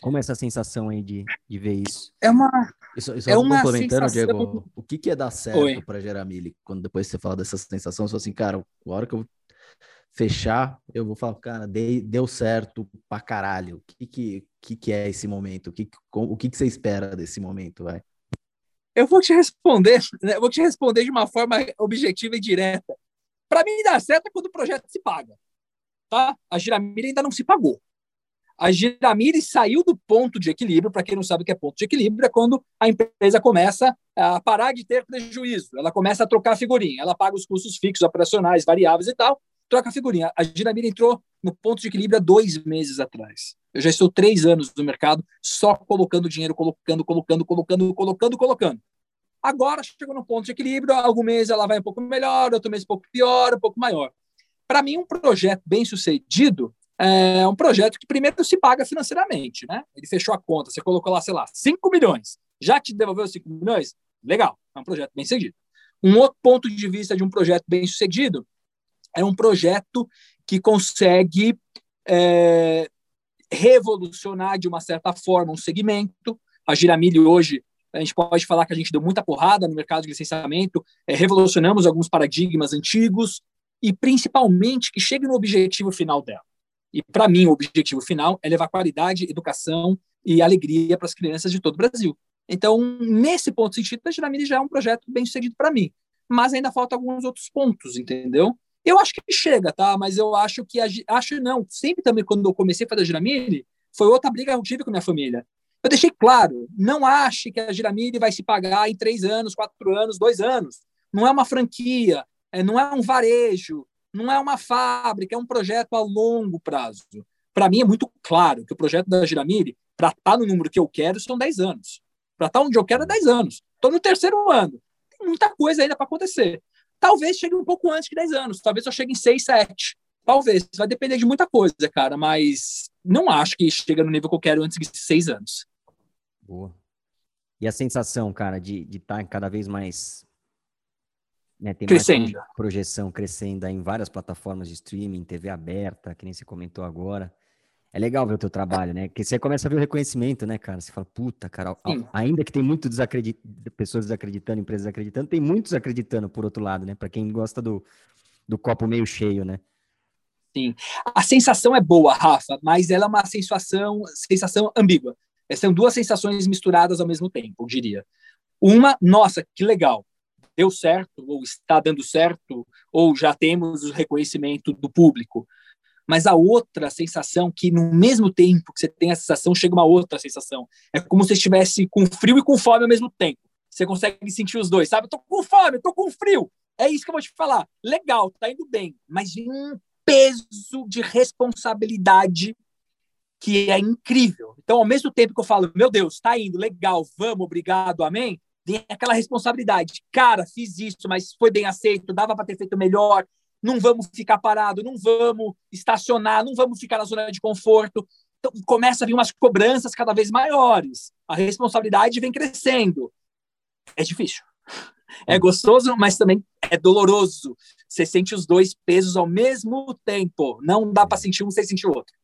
Como é essa sensação aí de, de ver isso? É uma. Isso, isso é uma complementando, sensação... Diego, o que, que é dar certo para gerar milho? Quando depois você fala dessa sensação, você fala assim, cara, a hora que eu fechar, eu vou falar, cara, dei, deu certo pra caralho. O que, que, que, que é esse momento? O, que, o que, que você espera desse momento, vai? Eu vou te responder, né? Eu vou te responder de uma forma objetiva e direta. Para mim, dar certo é quando o projeto se paga. Tá? A Giramilha ainda não se pagou. A Giramiri saiu do ponto de equilíbrio, para quem não sabe o que é ponto de equilíbrio, é quando a empresa começa a parar de ter prejuízo, ela começa a trocar figurinha, ela paga os custos fixos, operacionais, variáveis e tal, troca figurinha. A Giramiri entrou no ponto de equilíbrio há dois meses atrás. Eu já estou três anos no mercado só colocando dinheiro, colocando, colocando, colocando, colocando, colocando. Agora chegou no ponto de equilíbrio, algum mês ela vai um pouco melhor, outro mês um pouco pior, um pouco maior. Para mim, um projeto bem sucedido é um projeto que primeiro se paga financeiramente, né? Ele fechou a conta, você colocou lá, sei lá, 5 milhões, já te devolveu 5 milhões? Legal, é um projeto bem sucedido. Um outro ponto de vista de um projeto bem sucedido é um projeto que consegue é, revolucionar de uma certa forma um segmento. A Giramilho hoje a gente pode falar que a gente deu muita porrada no mercado de licenciamento, é, revolucionamos alguns paradigmas antigos e principalmente que chegue no objetivo final dela. E para mim o objetivo final é levar qualidade, educação e alegria para as crianças de todo o Brasil. Então, nesse ponto de sentido, a Giramini já é um projeto bem sucedido para mim. Mas ainda falta alguns outros pontos, entendeu? Eu acho que chega, tá? Mas eu acho que. A, acho não. Sempre também, quando eu comecei a fazer a Giramini, foi outra briga que eu tive com minha família. Eu deixei claro: não ache que a Giramini vai se pagar em três anos, quatro anos, dois anos. Não é uma franquia, é, não é um varejo, não é uma fábrica, é um projeto a longo prazo. Para mim é muito claro que o projeto da Giramini, para estar tá no número que eu quero, são 10 anos. Para estar tá onde eu quero é 10 anos. Estou no terceiro ano. Tem muita coisa ainda para acontecer. Talvez chegue um pouco antes de 10 anos. Talvez eu chegue em 6, 7. Talvez. Vai depender de muita coisa, cara. Mas não acho que chega no nível que eu quero antes de 6 anos. Boa. E a sensação, cara, de estar tá cada vez mais. Né, tem crescendo. projeção crescendo em várias plataformas de streaming, TV aberta, que nem você comentou agora é legal ver o teu trabalho, né? Porque você começa a ver o reconhecimento, né, cara? Você fala, puta, cara, Sim. ainda que tem muito desacredit... pessoas desacreditando, empresas desacreditando, tem muitos acreditando por outro lado, né? Para quem gosta do, do copo meio cheio, né? Sim. A sensação é boa, Rafa, mas ela é uma sensação, sensação ambígua. São duas sensações misturadas ao mesmo tempo, eu diria. Uma, nossa, que legal, deu certo, ou está dando certo, ou já temos o reconhecimento do público mas a outra sensação, que no mesmo tempo que você tem a sensação, chega uma outra sensação. É como se estivesse com frio e com fome ao mesmo tempo. Você consegue sentir os dois, sabe? Tô com fome, tô com frio. É isso que eu vou te falar. Legal, tá indo bem, mas vem um peso de responsabilidade que é incrível. Então, ao mesmo tempo que eu falo, meu Deus, tá indo, legal, vamos, obrigado, amém, vem aquela responsabilidade. Cara, fiz isso, mas foi bem aceito, dava para ter feito melhor, não vamos ficar parado, não vamos estacionar, não vamos ficar na zona de conforto. Então, começa a vir umas cobranças cada vez maiores. A responsabilidade vem crescendo. É difícil. É gostoso, mas também é doloroso. Você sente os dois pesos ao mesmo tempo. Não dá para sentir um sem sentir o outro.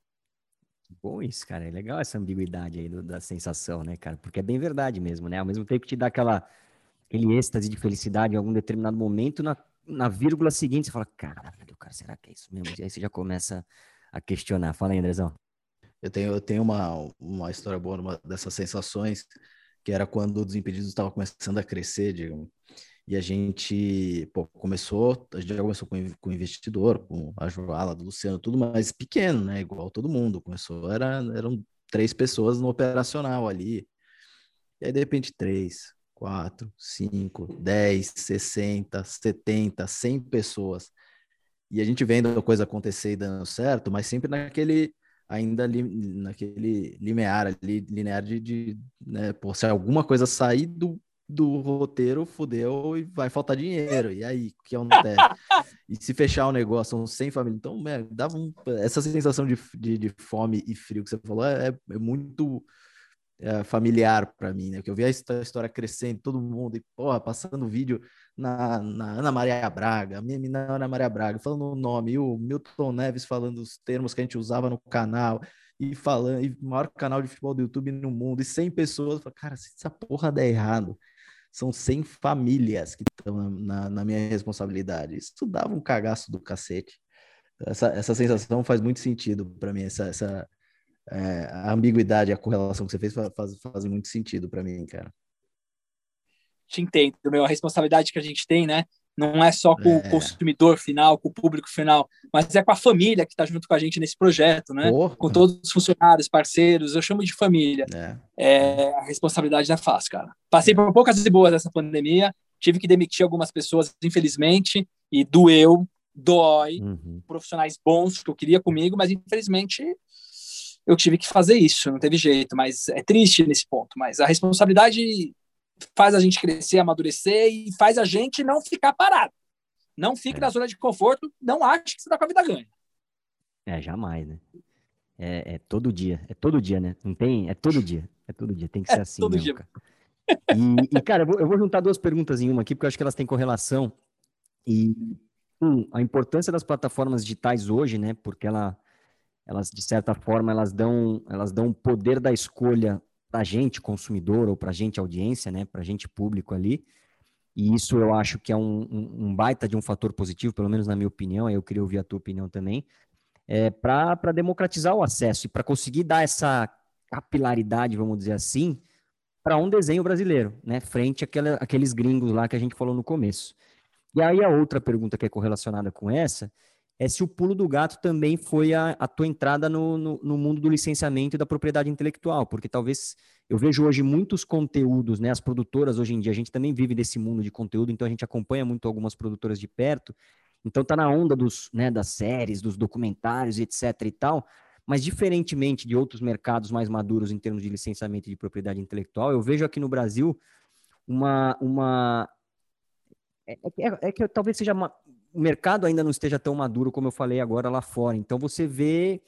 Bom isso, cara. É legal essa ambiguidade aí do, da sensação, né, cara? Porque é bem verdade mesmo, né? Ao mesmo tempo que te dá aquela, aquele êxtase de felicidade em algum determinado momento, na na vírgula seguinte você fala, caralho, cara, será que é isso mesmo? E aí você já começa a questionar. Fala aí, Andrezão. Eu tenho, eu tenho uma, uma história boa numa dessas sensações, que era quando o Desimpedidos estava começando a crescer, digamos. E a gente, pô, começou, a gente já começou com, o investidor, com a Joala, do Luciano, tudo mais pequeno, né? Igual todo mundo. Começou, era, eram três pessoas no operacional ali. E aí, de repente, três, 4, 5, 10, 60, 70, 100 pessoas. E a gente vendo a coisa acontecer e dando certo, mas sempre naquele ainda li, naquele limiar ali, linear de, de né, pô, se alguma coisa sair do, do roteiro, fudeu e vai faltar dinheiro. E aí, o que acontece? [LAUGHS] e se fechar o negócio, são 100 famílias. Então, é, dava um, essa sensação de, de, de, fome e frio que você falou é, é muito é, familiar para mim, né? Porque eu vi a história crescendo, todo mundo, e porra, passando vídeo na, na Ana Maria Braga, a minha menina Ana Maria Braga, falando o nome, e o Milton Neves falando os termos que a gente usava no canal, e falando, e maior canal de futebol do YouTube no mundo, e 100 pessoas, cara, se essa porra der errado, são 100 famílias que estão na, na, minha responsabilidade. Isso dava um cagaço do cacete. Essa, essa sensação faz muito sentido para mim, essa, essa, é, a ambiguidade, a correlação que você fez faz, faz muito sentido para mim, cara. Te entendo, meu, a responsabilidade que a gente tem, né? Não é só com é. o consumidor final, com o público final, mas é com a família que está junto com a gente nesse projeto, né? Porra. Com todos os funcionários, parceiros, eu chamo de família. É. é a responsabilidade não é fácil, cara. Passei por poucas e boas nessa pandemia, tive que demitir algumas pessoas, infelizmente, e doeu, dói, uhum. profissionais bons que eu queria comigo, mas infelizmente eu tive que fazer isso, não teve jeito, mas é triste nesse ponto. Mas a responsabilidade faz a gente crescer, amadurecer e faz a gente não ficar parado. Não fique é. na zona de conforto, não ache que você está com a vida ganha. É, jamais, né? É, é, todo dia, é todo dia, né? Não tem, é todo dia, é todo dia, tem que é ser é assim todo mesmo, dia. Cara. E, e, cara, eu vou, eu vou, juntar duas perguntas em uma aqui, porque eu acho que elas têm correlação. E, um, a importância das plataformas digitais hoje, né? Porque ela, elas de certa forma elas dão elas dão o poder da escolha para a gente, consumidor, ou para a gente, audiência, né, para a gente, público ali. E isso eu acho que é um, um, um, baita de um fator positivo, pelo menos na minha opinião, aí eu queria ouvir a tua opinião também, é, para democratizar o acesso e para conseguir dar essa capilaridade, vamos dizer assim, para um desenho brasileiro, né, frente àquela, àqueles gringos lá que a gente falou no começo. E aí a outra pergunta que é correlacionada com essa é se o pulo do gato também foi a, a tua entrada no, no, no, mundo do licenciamento e da propriedade intelectual, porque talvez eu vejo hoje muitos conteúdos, né? As produtoras hoje em dia, a gente também vive desse mundo de conteúdo, então a gente acompanha muito algumas produtoras de perto, então tá na onda dos, né, das séries, dos documentários, etc e tal, mas diferentemente de outros mercados mais maduros em termos de licenciamento e de propriedade intelectual, eu vejo aqui no Brasil uma, uma é, é, é que talvez seja o mercado ainda não esteja tão maduro como eu falei agora lá fora. Então você vê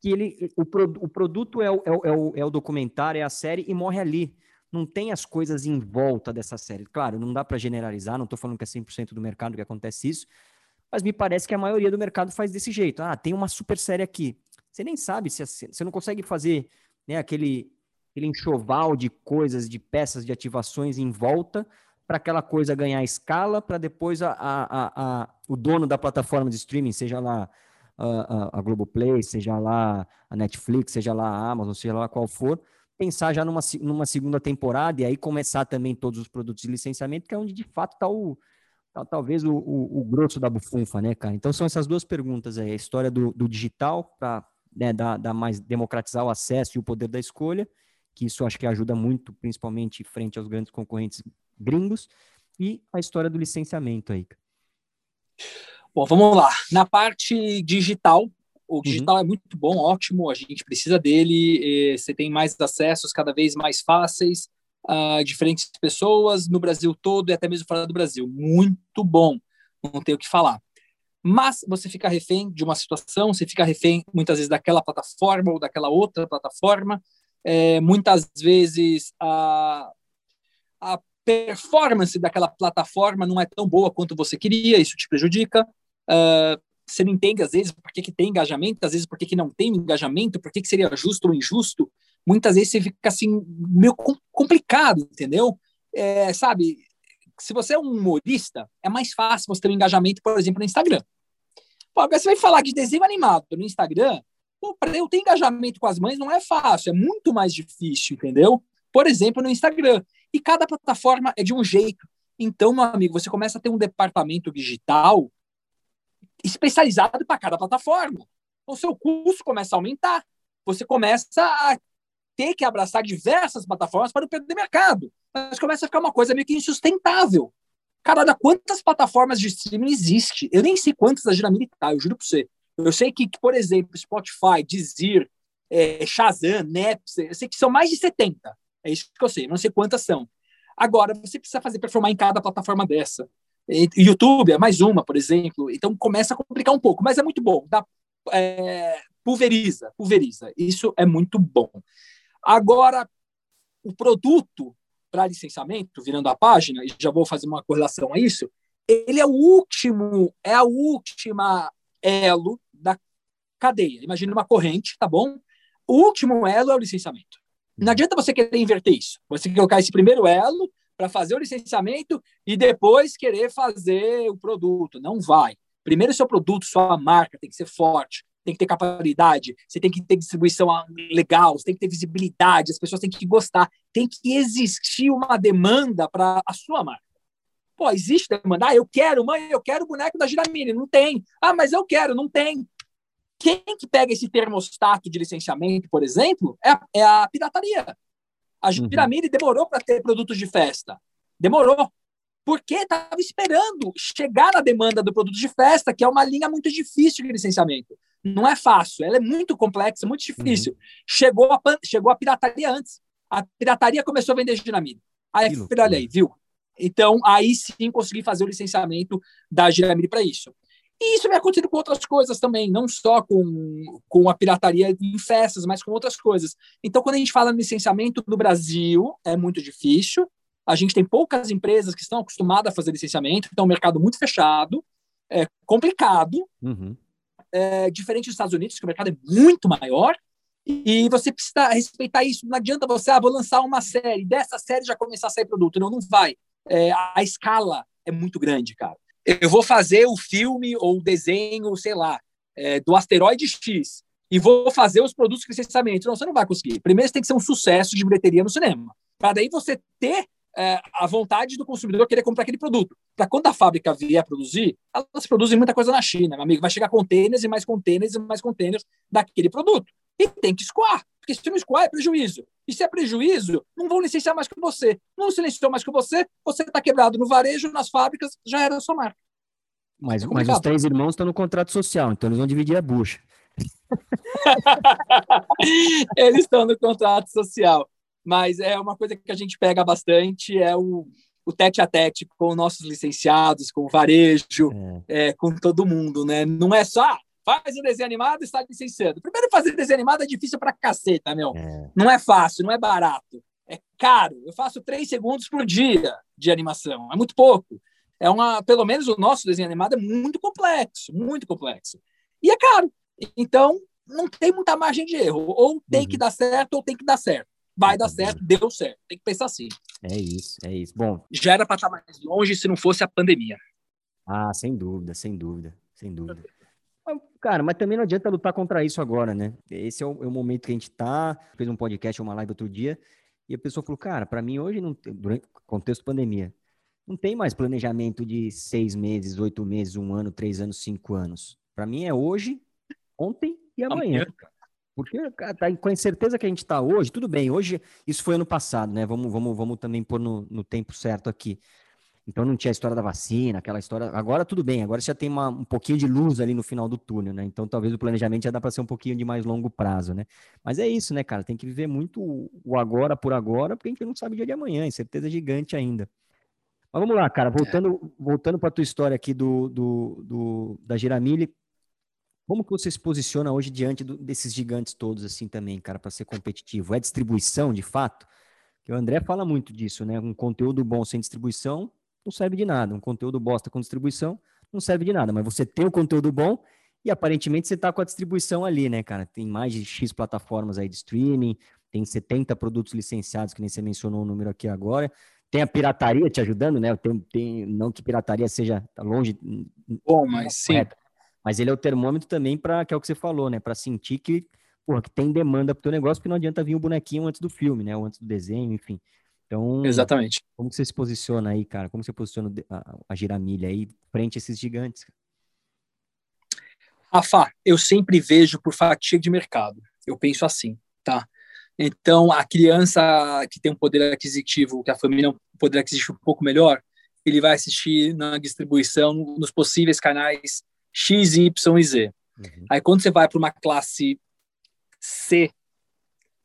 que ele, o, o produto é o, é, o, é o documentário, é a série e morre ali. Não tem as coisas em volta dessa série. Claro, não dá para generalizar, não estou falando que é 100% do mercado que acontece isso, mas me parece que a maioria do mercado faz desse jeito. Ah, tem uma super série aqui. Você nem sabe se você não consegue fazer né, aquele, aquele enxoval de coisas, de peças, de ativações em volta para aquela coisa ganhar escala, para depois a, a, a, o dono da plataforma de streaming, seja lá a, a, Globoplay, seja lá a Netflix, seja lá a Amazon, seja lá qual for, pensar já numa, numa segunda temporada e aí começar também todos os produtos de licenciamento, que é onde de fato está o, tá, talvez o, o, o, grosso da bufunfa, né, cara? Então são essas duas perguntas aí, a história do, do digital para né, dar, dar mais democratizar o acesso e o poder da escolha, que isso acho que ajuda muito, principalmente frente aos grandes concorrentes gringos, e a história do licenciamento aí. Bom, vamos lá. Na parte digital, o uhum. digital uhum. é muito bom, ótimo, a gente precisa dele, você tem mais acessos cada vez mais fáceis a diferentes pessoas no Brasil todo e até mesmo fora do Brasil. Muito bom, não tenho o que falar. Mas você fica refém de uma situação, você fica refém muitas vezes daquela plataforma ou daquela outra plataforma. É, muitas vezes a, a performance daquela plataforma não é tão boa quanto você queria, isso te prejudica. Uh, você não entende, às vezes, por que, que tem engajamento, às vezes, por que, que não tem engajamento, por que, que seria justo ou injusto. Muitas vezes você fica assim, meio complicado, entendeu? É, sabe, se você é um humorista, é mais fácil você ter um engajamento, por exemplo, no Instagram. Pô, agora você vai falar de desenho animado no Instagram, para eu ter engajamento com as mães não é fácil, é muito mais difícil, entendeu? Por exemplo, no Instagram. E cada plataforma é de um jeito. Então, meu amigo, você começa a ter um departamento digital especializado para cada plataforma. O seu custo começa a aumentar. Você começa a ter que abraçar diversas plataformas para não perder mercado. Mas começa a ficar uma coisa meio que insustentável. Caralho, quantas plataformas de streaming existe? Eu nem sei quantas a Giramini tá, eu juro para você. Eu sei que, por exemplo, Spotify, Deezer, é, Shazam, Napster, eu sei que são mais de 70. É isso que eu sei, não sei quantas são. Agora, você precisa fazer performar em cada plataforma dessa. YouTube é mais uma, por exemplo. Então começa a complicar um pouco, mas é muito bom. Dá, é, pulveriza, pulveriza. Isso é muito bom. Agora, o produto para licenciamento, virando a página, e já vou fazer uma correlação a isso, ele é o último, é a última elo da cadeia. Imagina uma corrente, tá bom? O último elo é o licenciamento. Não adianta você querer inverter isso. Você colocar esse primeiro elo para fazer o licenciamento e depois querer fazer o produto. Não vai. Primeiro, seu produto, sua marca tem que ser forte, tem que ter capacidade, você tem que ter distribuição legal, você tem que ter visibilidade, as pessoas têm que gostar, tem que existir uma demanda para a sua marca. Pô, existe demanda? Ah, eu quero, mãe, eu quero o boneco da Giramini. Não tem. Ah, mas eu quero, não tem. Quem que pega esse termostato de licenciamento, por exemplo, é, é a pirataria. A uhum. demorou para ter produtos de festa. Demorou. Porque estava esperando chegar na demanda do produto de festa, que é uma linha muito difícil de licenciamento. Não é fácil, ela é muito complexa, muito difícil. Uhum. Chegou, a, chegou a pirataria antes. A pirataria começou a vender Giramini. Aí, olha aí, viu? Então, aí sim consegui fazer o licenciamento da Giramini para isso. E isso vem acontecendo com outras coisas também, não só com, com a pirataria em festas, mas com outras coisas. Então, quando a gente fala no licenciamento no Brasil, é muito difícil. A gente tem poucas empresas que estão acostumadas a fazer licenciamento, então é um mercado muito fechado, é complicado, uhum. é, diferente dos Estados Unidos, que o mercado é muito maior. E você precisa respeitar isso. Não adianta você, ah, vou lançar uma série, dessa série já começar a sair produto. Não, não vai. É, a escala é muito grande, cara. Eu vou fazer o filme ou o desenho, sei lá, é, do asteroide X e vou fazer os produtos licenciamento. Não, você não vai conseguir. Primeiro, você tem que ser um sucesso de bilheteria no cinema. Para daí você ter é, a vontade do consumidor querer comprar aquele produto. Para quando a fábrica vier produzir, elas produzem muita coisa na China, meu amigo. Vai chegar containers e mais containers e mais containers daquele produto. E tem que escoar, porque se não escoar é prejuízo. E se é prejuízo, não vão licenciar mais que você. Não licenciou mais que você, você está quebrado no varejo, nas fábricas, já era a sua marca. Mas, é mas os três irmãos estão no contrato social, então eles vão dividir a bucha. [LAUGHS] eles estão no contrato social. Mas é uma coisa que a gente pega bastante, é o, o tete a tete com nossos licenciados, com o varejo, é. É, com todo mundo, né? Não é só, faz o desenho animado e está licenciando. Primeiro, fazer desenho animado é difícil pra caceta, meu. É. Não é fácil, não é barato. É caro. Eu faço três segundos por dia de animação. É muito pouco. É uma, pelo menos o nosso desenho animado é muito complexo, muito complexo. E é caro. Então, não tem muita margem de erro. Ou tem uhum. que dar certo, ou tem que dar certo. Vai dar certo, deu certo. Tem que pensar assim. É isso, é isso. Bom. Já era para estar mais longe se não fosse a pandemia. Ah, sem dúvida, sem dúvida, sem dúvida. Cara, mas também não adianta lutar contra isso agora, né? Esse é o, é o momento que a gente tá. Fez um podcast, uma live outro dia, e a pessoa falou, cara, para mim hoje, não, durante contexto pandemia, não tem mais planejamento de seis meses, oito meses, um ano, três anos, cinco anos. Para mim é hoje, ontem e amanhã. Porque tá, com a incerteza que a gente está hoje, tudo bem, hoje isso foi ano passado, né? Vamos, vamos, vamos também pôr no, no tempo certo aqui. Então não tinha a história da vacina, aquela história. Agora tudo bem, agora já tem uma, um pouquinho de luz ali no final do túnel, né? Então talvez o planejamento já dá para ser um pouquinho de mais longo prazo, né? Mas é isso, né, cara? Tem que viver muito o agora por agora, porque a gente não sabe o dia de amanhã, incerteza gigante ainda. Mas vamos lá, cara, voltando, é. voltando para a tua história aqui do, do, do, da Giramille, como que você se posiciona hoje diante do, desses gigantes todos assim também, cara, para ser competitivo? É distribuição, de fato? Que o André fala muito disso, né? Um conteúdo bom sem distribuição não serve de nada. Um conteúdo bosta com distribuição não serve de nada. Mas você tem o conteúdo bom e aparentemente você está com a distribuição ali, né, cara? Tem mais de X plataformas aí de streaming, tem 70 produtos licenciados, que nem você mencionou o número aqui agora. Tem a pirataria te ajudando, né? Tem, tem, não que pirataria seja tá longe. Bom, mas sim. Mas ele é o termômetro também para, que é o que você falou, né? Para sentir que, porra, que tem demanda para o teu negócio, porque não adianta vir o um bonequinho antes do filme, né? Ou antes do desenho, enfim. Então, Exatamente. Como que você se posiciona aí, cara? Como você posiciona a, a giramilha aí frente a esses gigantes? Rafa, eu sempre vejo por fatia de mercado. Eu penso assim, tá? Então, a criança que tem um poder aquisitivo, que a família tem um poder aquisitivo um pouco melhor, ele vai assistir na distribuição nos possíveis canais X, Y e Z. Uhum. Aí, quando você vai para uma classe C,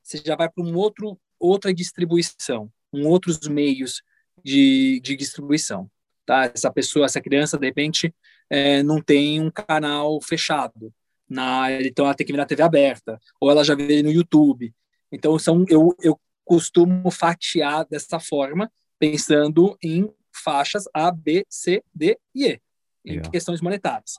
você já vai para um outro outra distribuição com outros meios de, de distribuição. Tá? Essa pessoa, essa criança, de repente, é, não tem um canal fechado. Na, então, ela tem que vir na TV aberta, ou ela já vê no YouTube. Então, são, eu, eu costumo fatiar dessa forma, pensando em faixas A, B, C, D e E, em Legal. questões monetárias.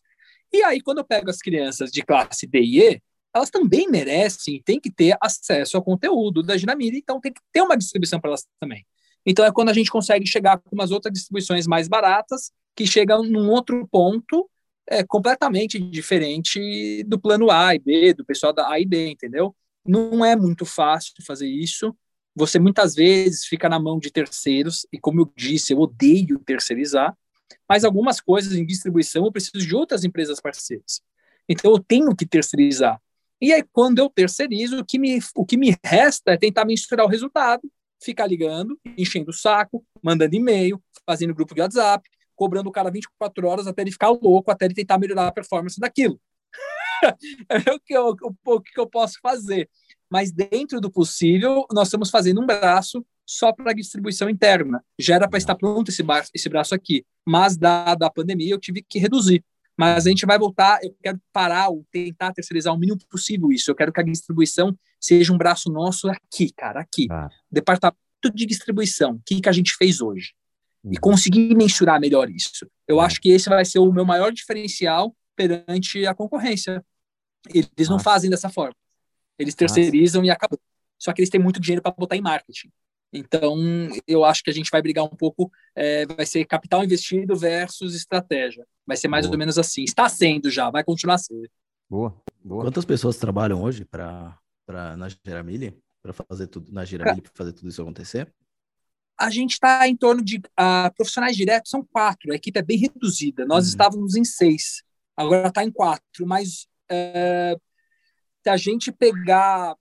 E aí, quando eu pego as crianças de classe D e E, elas também merecem e têm que ter acesso ao conteúdo da Ginamira, então tem que ter uma distribuição para elas também. Então é quando a gente consegue chegar com umas outras distribuições mais baratas, que chegam num outro ponto é, completamente diferente do plano A e B, do pessoal da A e B, entendeu? Não é muito fácil fazer isso. Você muitas vezes fica na mão de terceiros, e como eu disse, eu odeio terceirizar, mas algumas coisas em distribuição eu preciso de outras empresas parceiras. Então eu tenho que terceirizar. E aí, quando eu terceirizo, o que me, o que me resta é tentar mensurar o resultado, ficar ligando, enchendo o saco, mandando e-mail, fazendo grupo de WhatsApp, cobrando o cara 24 horas até ele ficar louco, até ele tentar melhorar a performance daquilo. [LAUGHS] é o que, eu, o, que eu posso fazer. Mas dentro do possível, nós estamos fazendo um braço só para distribuição interna. Já era para estar pronto esse, bar, esse braço aqui, mas dada a pandemia eu tive que reduzir. Mas a gente vai voltar, eu quero parar ou tentar terceirizar o mínimo possível isso. Eu quero que a distribuição seja um braço nosso aqui, cara, aqui. Ah. Departamento de distribuição, o que, que a gente fez hoje? Uhum. E conseguir mensurar melhor isso. Eu acho que esse vai ser o meu maior diferencial perante a concorrência. Eles não fazem dessa forma. Eles terceirizam Nossa. e acabou. Só que eles têm muito dinheiro para botar em marketing. Então, eu acho que a gente vai brigar um pouco, é, vai ser capital investido versus estratégia. Vai ser mais boa. ou menos assim. Está sendo já, vai continuar sendo. Boa, boa. Quantas pessoas trabalham hoje para na Geramile? Para fazer tudo na Geramile, para fazer tudo isso acontecer? A gente está em torno de uh, profissionais diretos, são quatro, a equipe é bem reduzida. Nós uhum. estávamos em seis, agora está em quatro, mas uh, se a gente pegar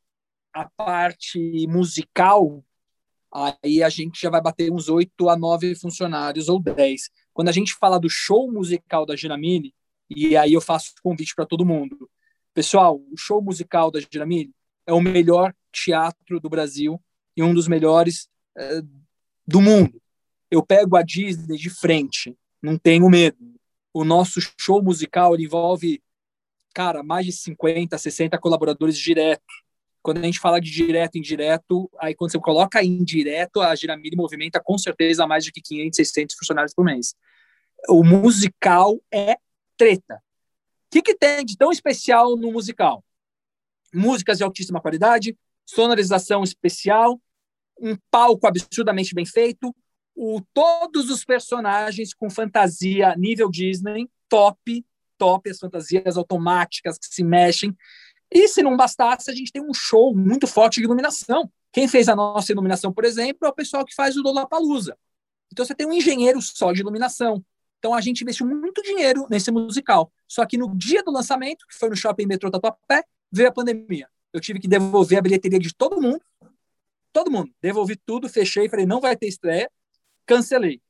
a parte musical, aí a gente já vai bater uns oito a nove funcionários ou dez. Quando a gente fala do show musical da Giramini, e aí eu faço convite para todo mundo. Pessoal, o show musical da Giramini é o melhor teatro do Brasil e um dos melhores é, do mundo. Eu pego a Disney de frente, não tenho medo. O nosso show musical envolve, cara, mais de 50, 60 colaboradores direto quando a gente fala de direto e indireto, aí quando você coloca indireto, a Giramini movimenta com certeza mais de que 500, 600 funcionários por mês. O musical é treta. O que, que tem de tão especial no musical? Músicas de altíssima qualidade, sonorização especial, um palco absurdamente bem feito, o, todos os personagens com fantasia nível Disney, top, top, as fantasias automáticas que se mexem. E se não bastasse, a gente tem um show muito forte de iluminação. Quem fez a nossa iluminação, por exemplo, é o pessoal que faz o Lollapalooza. Então você tem um engenheiro só de iluminação. Então a gente investiu muito dinheiro nesse musical. Só que no dia do lançamento, que foi no Shopping Metrô Tatuapé, veio a pandemia. Eu tive que devolver a bilheteria de todo mundo. Todo mundo. Devolvi tudo, fechei, falei, não vai ter estreia. Cancelei.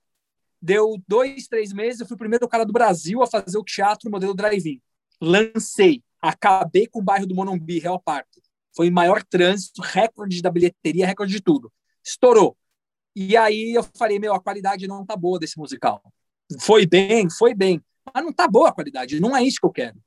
Deu dois, três meses, eu fui o primeiro cara do Brasil a fazer o teatro modelo drive-in. Lancei Acabei com o bairro do Monumbi, Real Parque. Foi maior trânsito, recorde da bilheteria, recorde de tudo. Estourou. E aí eu falei, meu, a qualidade não tá boa desse musical. Foi bem, foi bem, mas não tá boa a qualidade, não é isso que eu quero.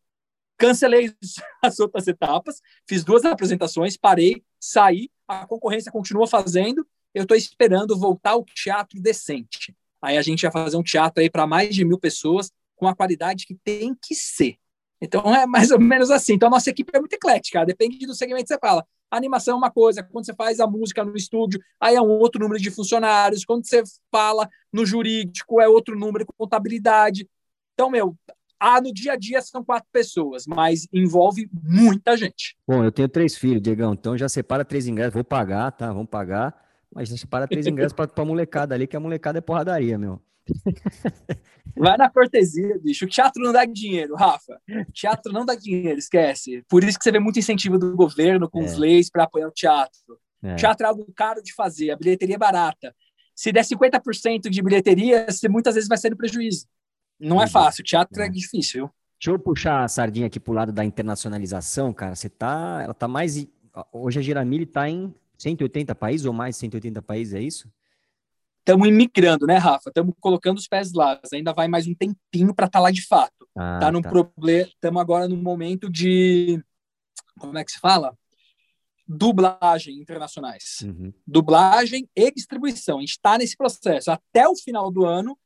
Cancelei [LAUGHS] as outras etapas, fiz duas apresentações, parei, saí, a concorrência continua fazendo, eu estou esperando voltar ao teatro decente. Aí a gente vai fazer um teatro aí para mais de mil pessoas, com a qualidade que tem que ser. Então é mais ou menos assim. Então a nossa equipe é muito eclética, depende do segmento que você fala. A animação é uma coisa, quando você faz a música no estúdio, aí é um outro número de funcionários. Quando você fala no jurídico, é outro número de contabilidade. Então, meu, ah, no dia a dia são quatro pessoas, mas envolve muita gente. Bom, eu tenho três filhos, Diegão, então já separa três ingressos, vou pagar, tá? Vamos pagar, mas já separa três ingressos para a molecada ali, que a molecada é porradaria, meu. Vai na cortesia, bicho. O teatro não dá dinheiro, Rafa. O teatro não dá dinheiro, esquece. Por isso que você vê muito incentivo do governo com é. os leis para apoiar o teatro. É. O teatro é algo caro de fazer, a bilheteria é barata. Se der 50% de bilheteria, você muitas vezes vai sair no prejuízo. Não é fácil, o teatro é, é difícil. Deixa eu puxar a sardinha aqui pro lado da internacionalização, cara. Você tá, ela tá mais hoje a Giramile tá em 180 países ou mais 180 países, é isso? Estamos imigrando, né, Rafa? Estamos colocando os pés lá. Ainda vai mais um tempinho para estar tá lá de fato. Ah, tá no tá. problema. Estamos agora no momento de como é que se fala? Dublagem internacionais. Uhum. Dublagem e distribuição. A gente está nesse processo. Até o final do ano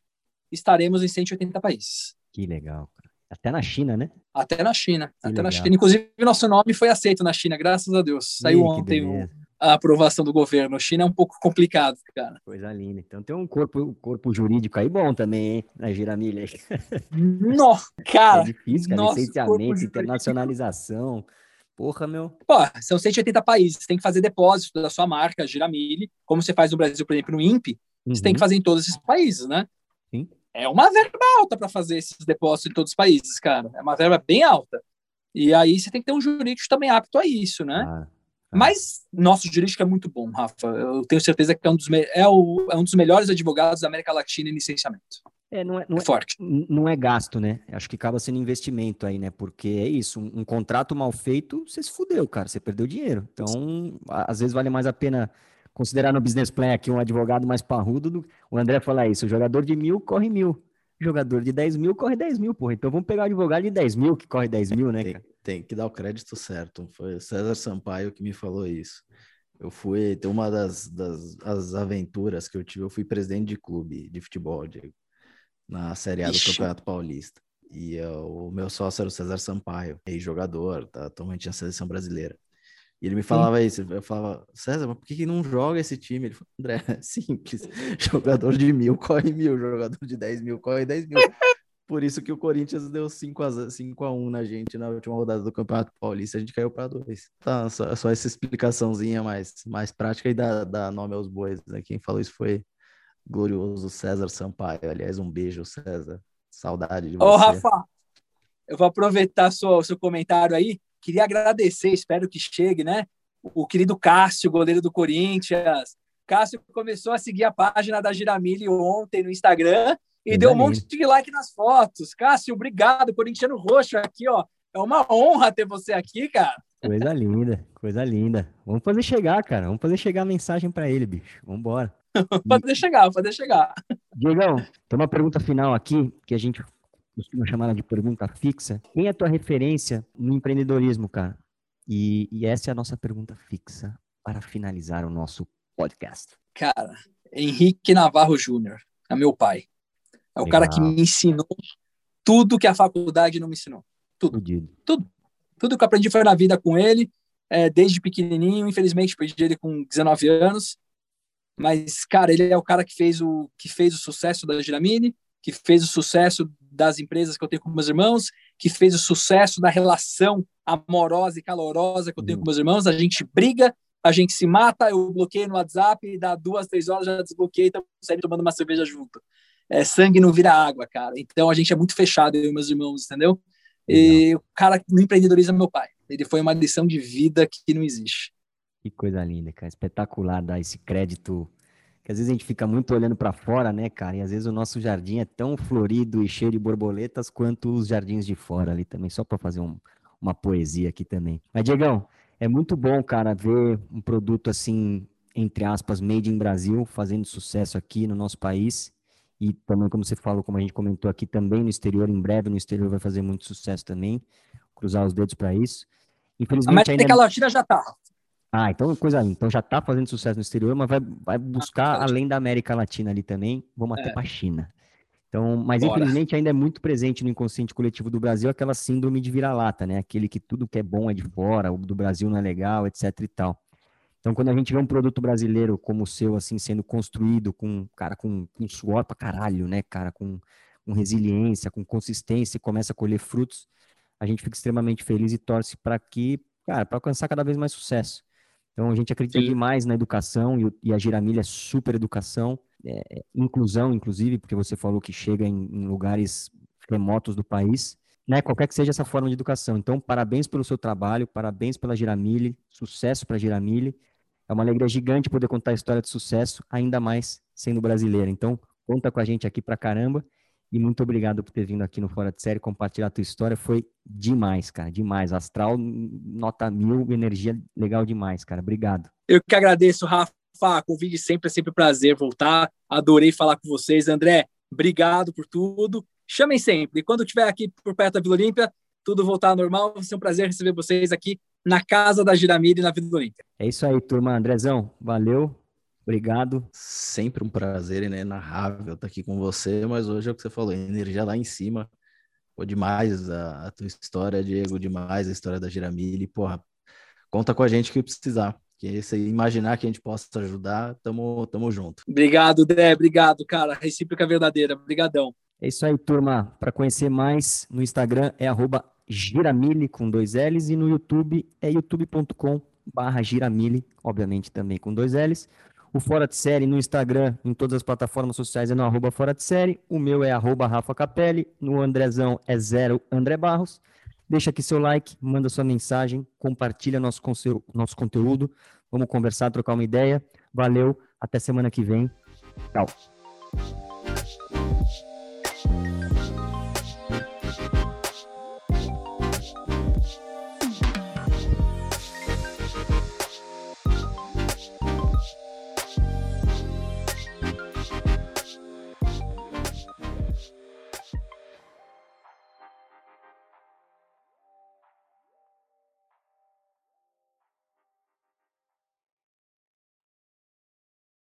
estaremos em 180 países. Que legal. Até na China, né? Até na China. Que até legal. na China. Inclusive, nosso nome foi aceito na China, graças a Deus. Saiu Ih, ontem o a aprovação do governo. A China é um pouco complicado, cara. Coisa linda. Então tem um corpo, um corpo jurídico aí bom também, hein? Na Giramilha. [LAUGHS] Nossa, cara. É difícil, cara. Nossa, Licenciamento, internacionalização. Porra, meu. Pô, são 180 países. Você tem que fazer depósito da sua marca, Giramilha. Como você faz no Brasil, por exemplo, no INPE, uhum. você tem que uhum. fazer em todos esses países, né? Sim. É uma verba alta para fazer esses depósitos em todos os países, cara. É uma verba bem alta. E aí você tem que ter um jurídico também apto a isso, né? Ah. Mas nosso jurídico é muito bom, Rafa. Eu tenho certeza que é um dos, é o, é um dos melhores advogados da América Latina em licenciamento. É, não é, não é, é forte. Não é gasto, né? Acho que acaba sendo investimento aí, né? Porque é isso, um, um, contrato mal feito, você se fudeu, cara, você perdeu dinheiro. Então, às vezes vale mais a pena considerar no business plan aqui um advogado mais parrudo. Do... O André fala isso, o jogador de mil corre mil. Jogador de 10 mil corre 10 mil, porra. Então vamos pegar o advogado de 10 mil que corre 10 mil, né, tem, cara? Tem que dar o crédito certo. Foi César Sampaio que me falou isso. Eu fui, tem uma das, das as aventuras que eu tive, eu fui presidente de clube de futebol, Diego, na Série A do Ixi. Campeonato Paulista. E eu, o meu sócio era o César Sampaio, ex-jogador, tá atualmente na seleção brasileira. E ele me falava Sim. isso, eu falava, César, mas por que, que não joga esse time? Ele falou, André, é simples, [LAUGHS] jogador de mil corre mil, jogador de 10 mil corre 10 mil. Por isso que o Corinthians deu 5 a, 5 a 1 na gente na última rodada do Campeonato Paulista, a gente caiu para dois. Tá, só, só, essa explicaçãozinha mais, mais prática e dá, dá nome aos bois. Né? Quem falou isso foi glorioso César Sampaio. Aliás, um beijo, César. Saudade de você. Ô, Rafa, eu vou aproveitar o seu comentário aí. Queria agradecer, espero que chegue, né? O querido Cássio, goleiro do Corinthians. Cássio começou a seguir a página da Giramilli ontem no Instagram e deu um monte de like nas fotos. Cássio, obrigado, corintiano roxo aqui, ó. É uma honra ter você aqui, cara. Coisa linda, coisa linda. Vamos fazer chegar, cara. Vamos fazer chegar a mensagem para ele, bicho. Vamos embora. [LAUGHS] fazer chegar, fazer chegar. Diegão, tem uma pergunta final aqui que a gente costuma chamar de pergunta fixa. Quem é a tua referência no empreendedorismo, cara? E, e essa é a nossa pergunta fixa para finalizar o nosso podcast. Cara, Henrique Navarro Júnior, é meu pai. É o Legal. cara que me ensinou tudo que a faculdade não me ensinou. Tudo. Fudido. Tudo. Tudo que eu aprendi foi na vida com ele, é, desde pequenininho. Infelizmente, perdi ele com 19 anos. Mas, cara, ele é o cara que fez o, que fez o sucesso da Giramine, que fez o sucesso das empresas que eu tenho com meus irmãos, que fez o sucesso da relação amorosa e calorosa que eu tenho uhum. com meus irmãos. A gente briga, a gente se mata, eu bloqueio no WhatsApp, e dá duas, três horas, já desbloqueei, então saímos tomando uma cerveja junto é, sangue não vira água, cara. Então a gente é muito fechado, eu e meus irmãos, entendeu? E o cara no empreendedorismo é meu pai. Ele foi uma lição de vida que não existe. Que coisa linda, cara. Espetacular dar esse crédito. Que às vezes a gente fica muito olhando para fora, né, cara? E às vezes o nosso jardim é tão florido e cheio de borboletas quanto os jardins de fora ali também, só para fazer um, uma poesia aqui também. Mas, Diegão, é muito bom, cara, ver um produto assim, entre aspas, made in Brasil, fazendo sucesso aqui no nosso país e também, como você falou, como a gente comentou aqui, também no exterior, em breve no exterior vai fazer muito sucesso também. Cruzar os dedos para isso. Infelizmente, a América ainda... Latina já está. Ah, então coisa então já está fazendo sucesso no exterior, mas vai, vai buscar além da América Latina ali também, vamos é. até para a China. Então, mas Bora. infelizmente ainda é muito presente no inconsciente coletivo do Brasil aquela síndrome de vira-lata, né? Aquele que tudo que é bom é de fora, o do Brasil não é legal, etc e tal. Então, quando a gente vê um produto brasileiro como o seu, assim, sendo construído com, cara, com, com suor pra caralho, né, cara, com, com resiliência, com consistência e começa a colher frutos, a gente fica extremamente feliz e torce para que, cara, para alcançar cada vez mais sucesso. Então, a gente acredita Sim. demais na educação e, e, a Giramilha é super educação, é, é, inclusão, inclusive, porque você falou que chega em, em lugares remotos do país, né, qualquer que seja essa forma de educação. Então, parabéns pelo seu trabalho, parabéns pela Giramille, sucesso para a Giramille. É uma alegria gigante poder contar a história de sucesso, ainda mais sendo brasileira. Então, conta com a gente aqui pra caramba. E muito obrigado por ter vindo aqui no Fora de Série compartilhar a tua história. Foi demais, cara, demais. Astral, nota mil, energia legal demais, cara. Obrigado. Eu que agradeço, Rafa. Convide sempre, é sempre um prazer voltar. Adorei falar com vocês. André, obrigado por tudo. Chamem sempre. E quando estiver aqui por perto da Vila Olímpia, tudo voltar ao normal. Vai ser um prazer receber vocês aqui na casa da Giramiri na Vida Olímpia. É isso aí, turma. Andrezão, valeu. Obrigado. Sempre um prazer inenarrável estar aqui com você, mas hoje é o que você falou, energia lá em cima. Pô, demais a, a tua história, Diego, demais a história da Giramili. Porra, conta com a gente que precisar. Que se imaginar que a gente possa ajudar, tamo, tamo junto. Obrigado, Dé. Obrigado, cara. Recíproca verdadeira. Obrigadão. É isso aí, turma. Para conhecer mais, no Instagram é arroba Giramile com dois L's e no YouTube é youtube.com barra Giramile, obviamente também com dois L's. O Fora de Série no Instagram, em todas as plataformas sociais é no arroba Fora de Série. O meu é arroba Rafa Capelli. No Andrezão é zero André Barros. Deixa aqui seu like, manda sua mensagem, compartilha nosso, nosso conteúdo. Vamos conversar, trocar uma ideia. Valeu, até semana que vem. Tchau.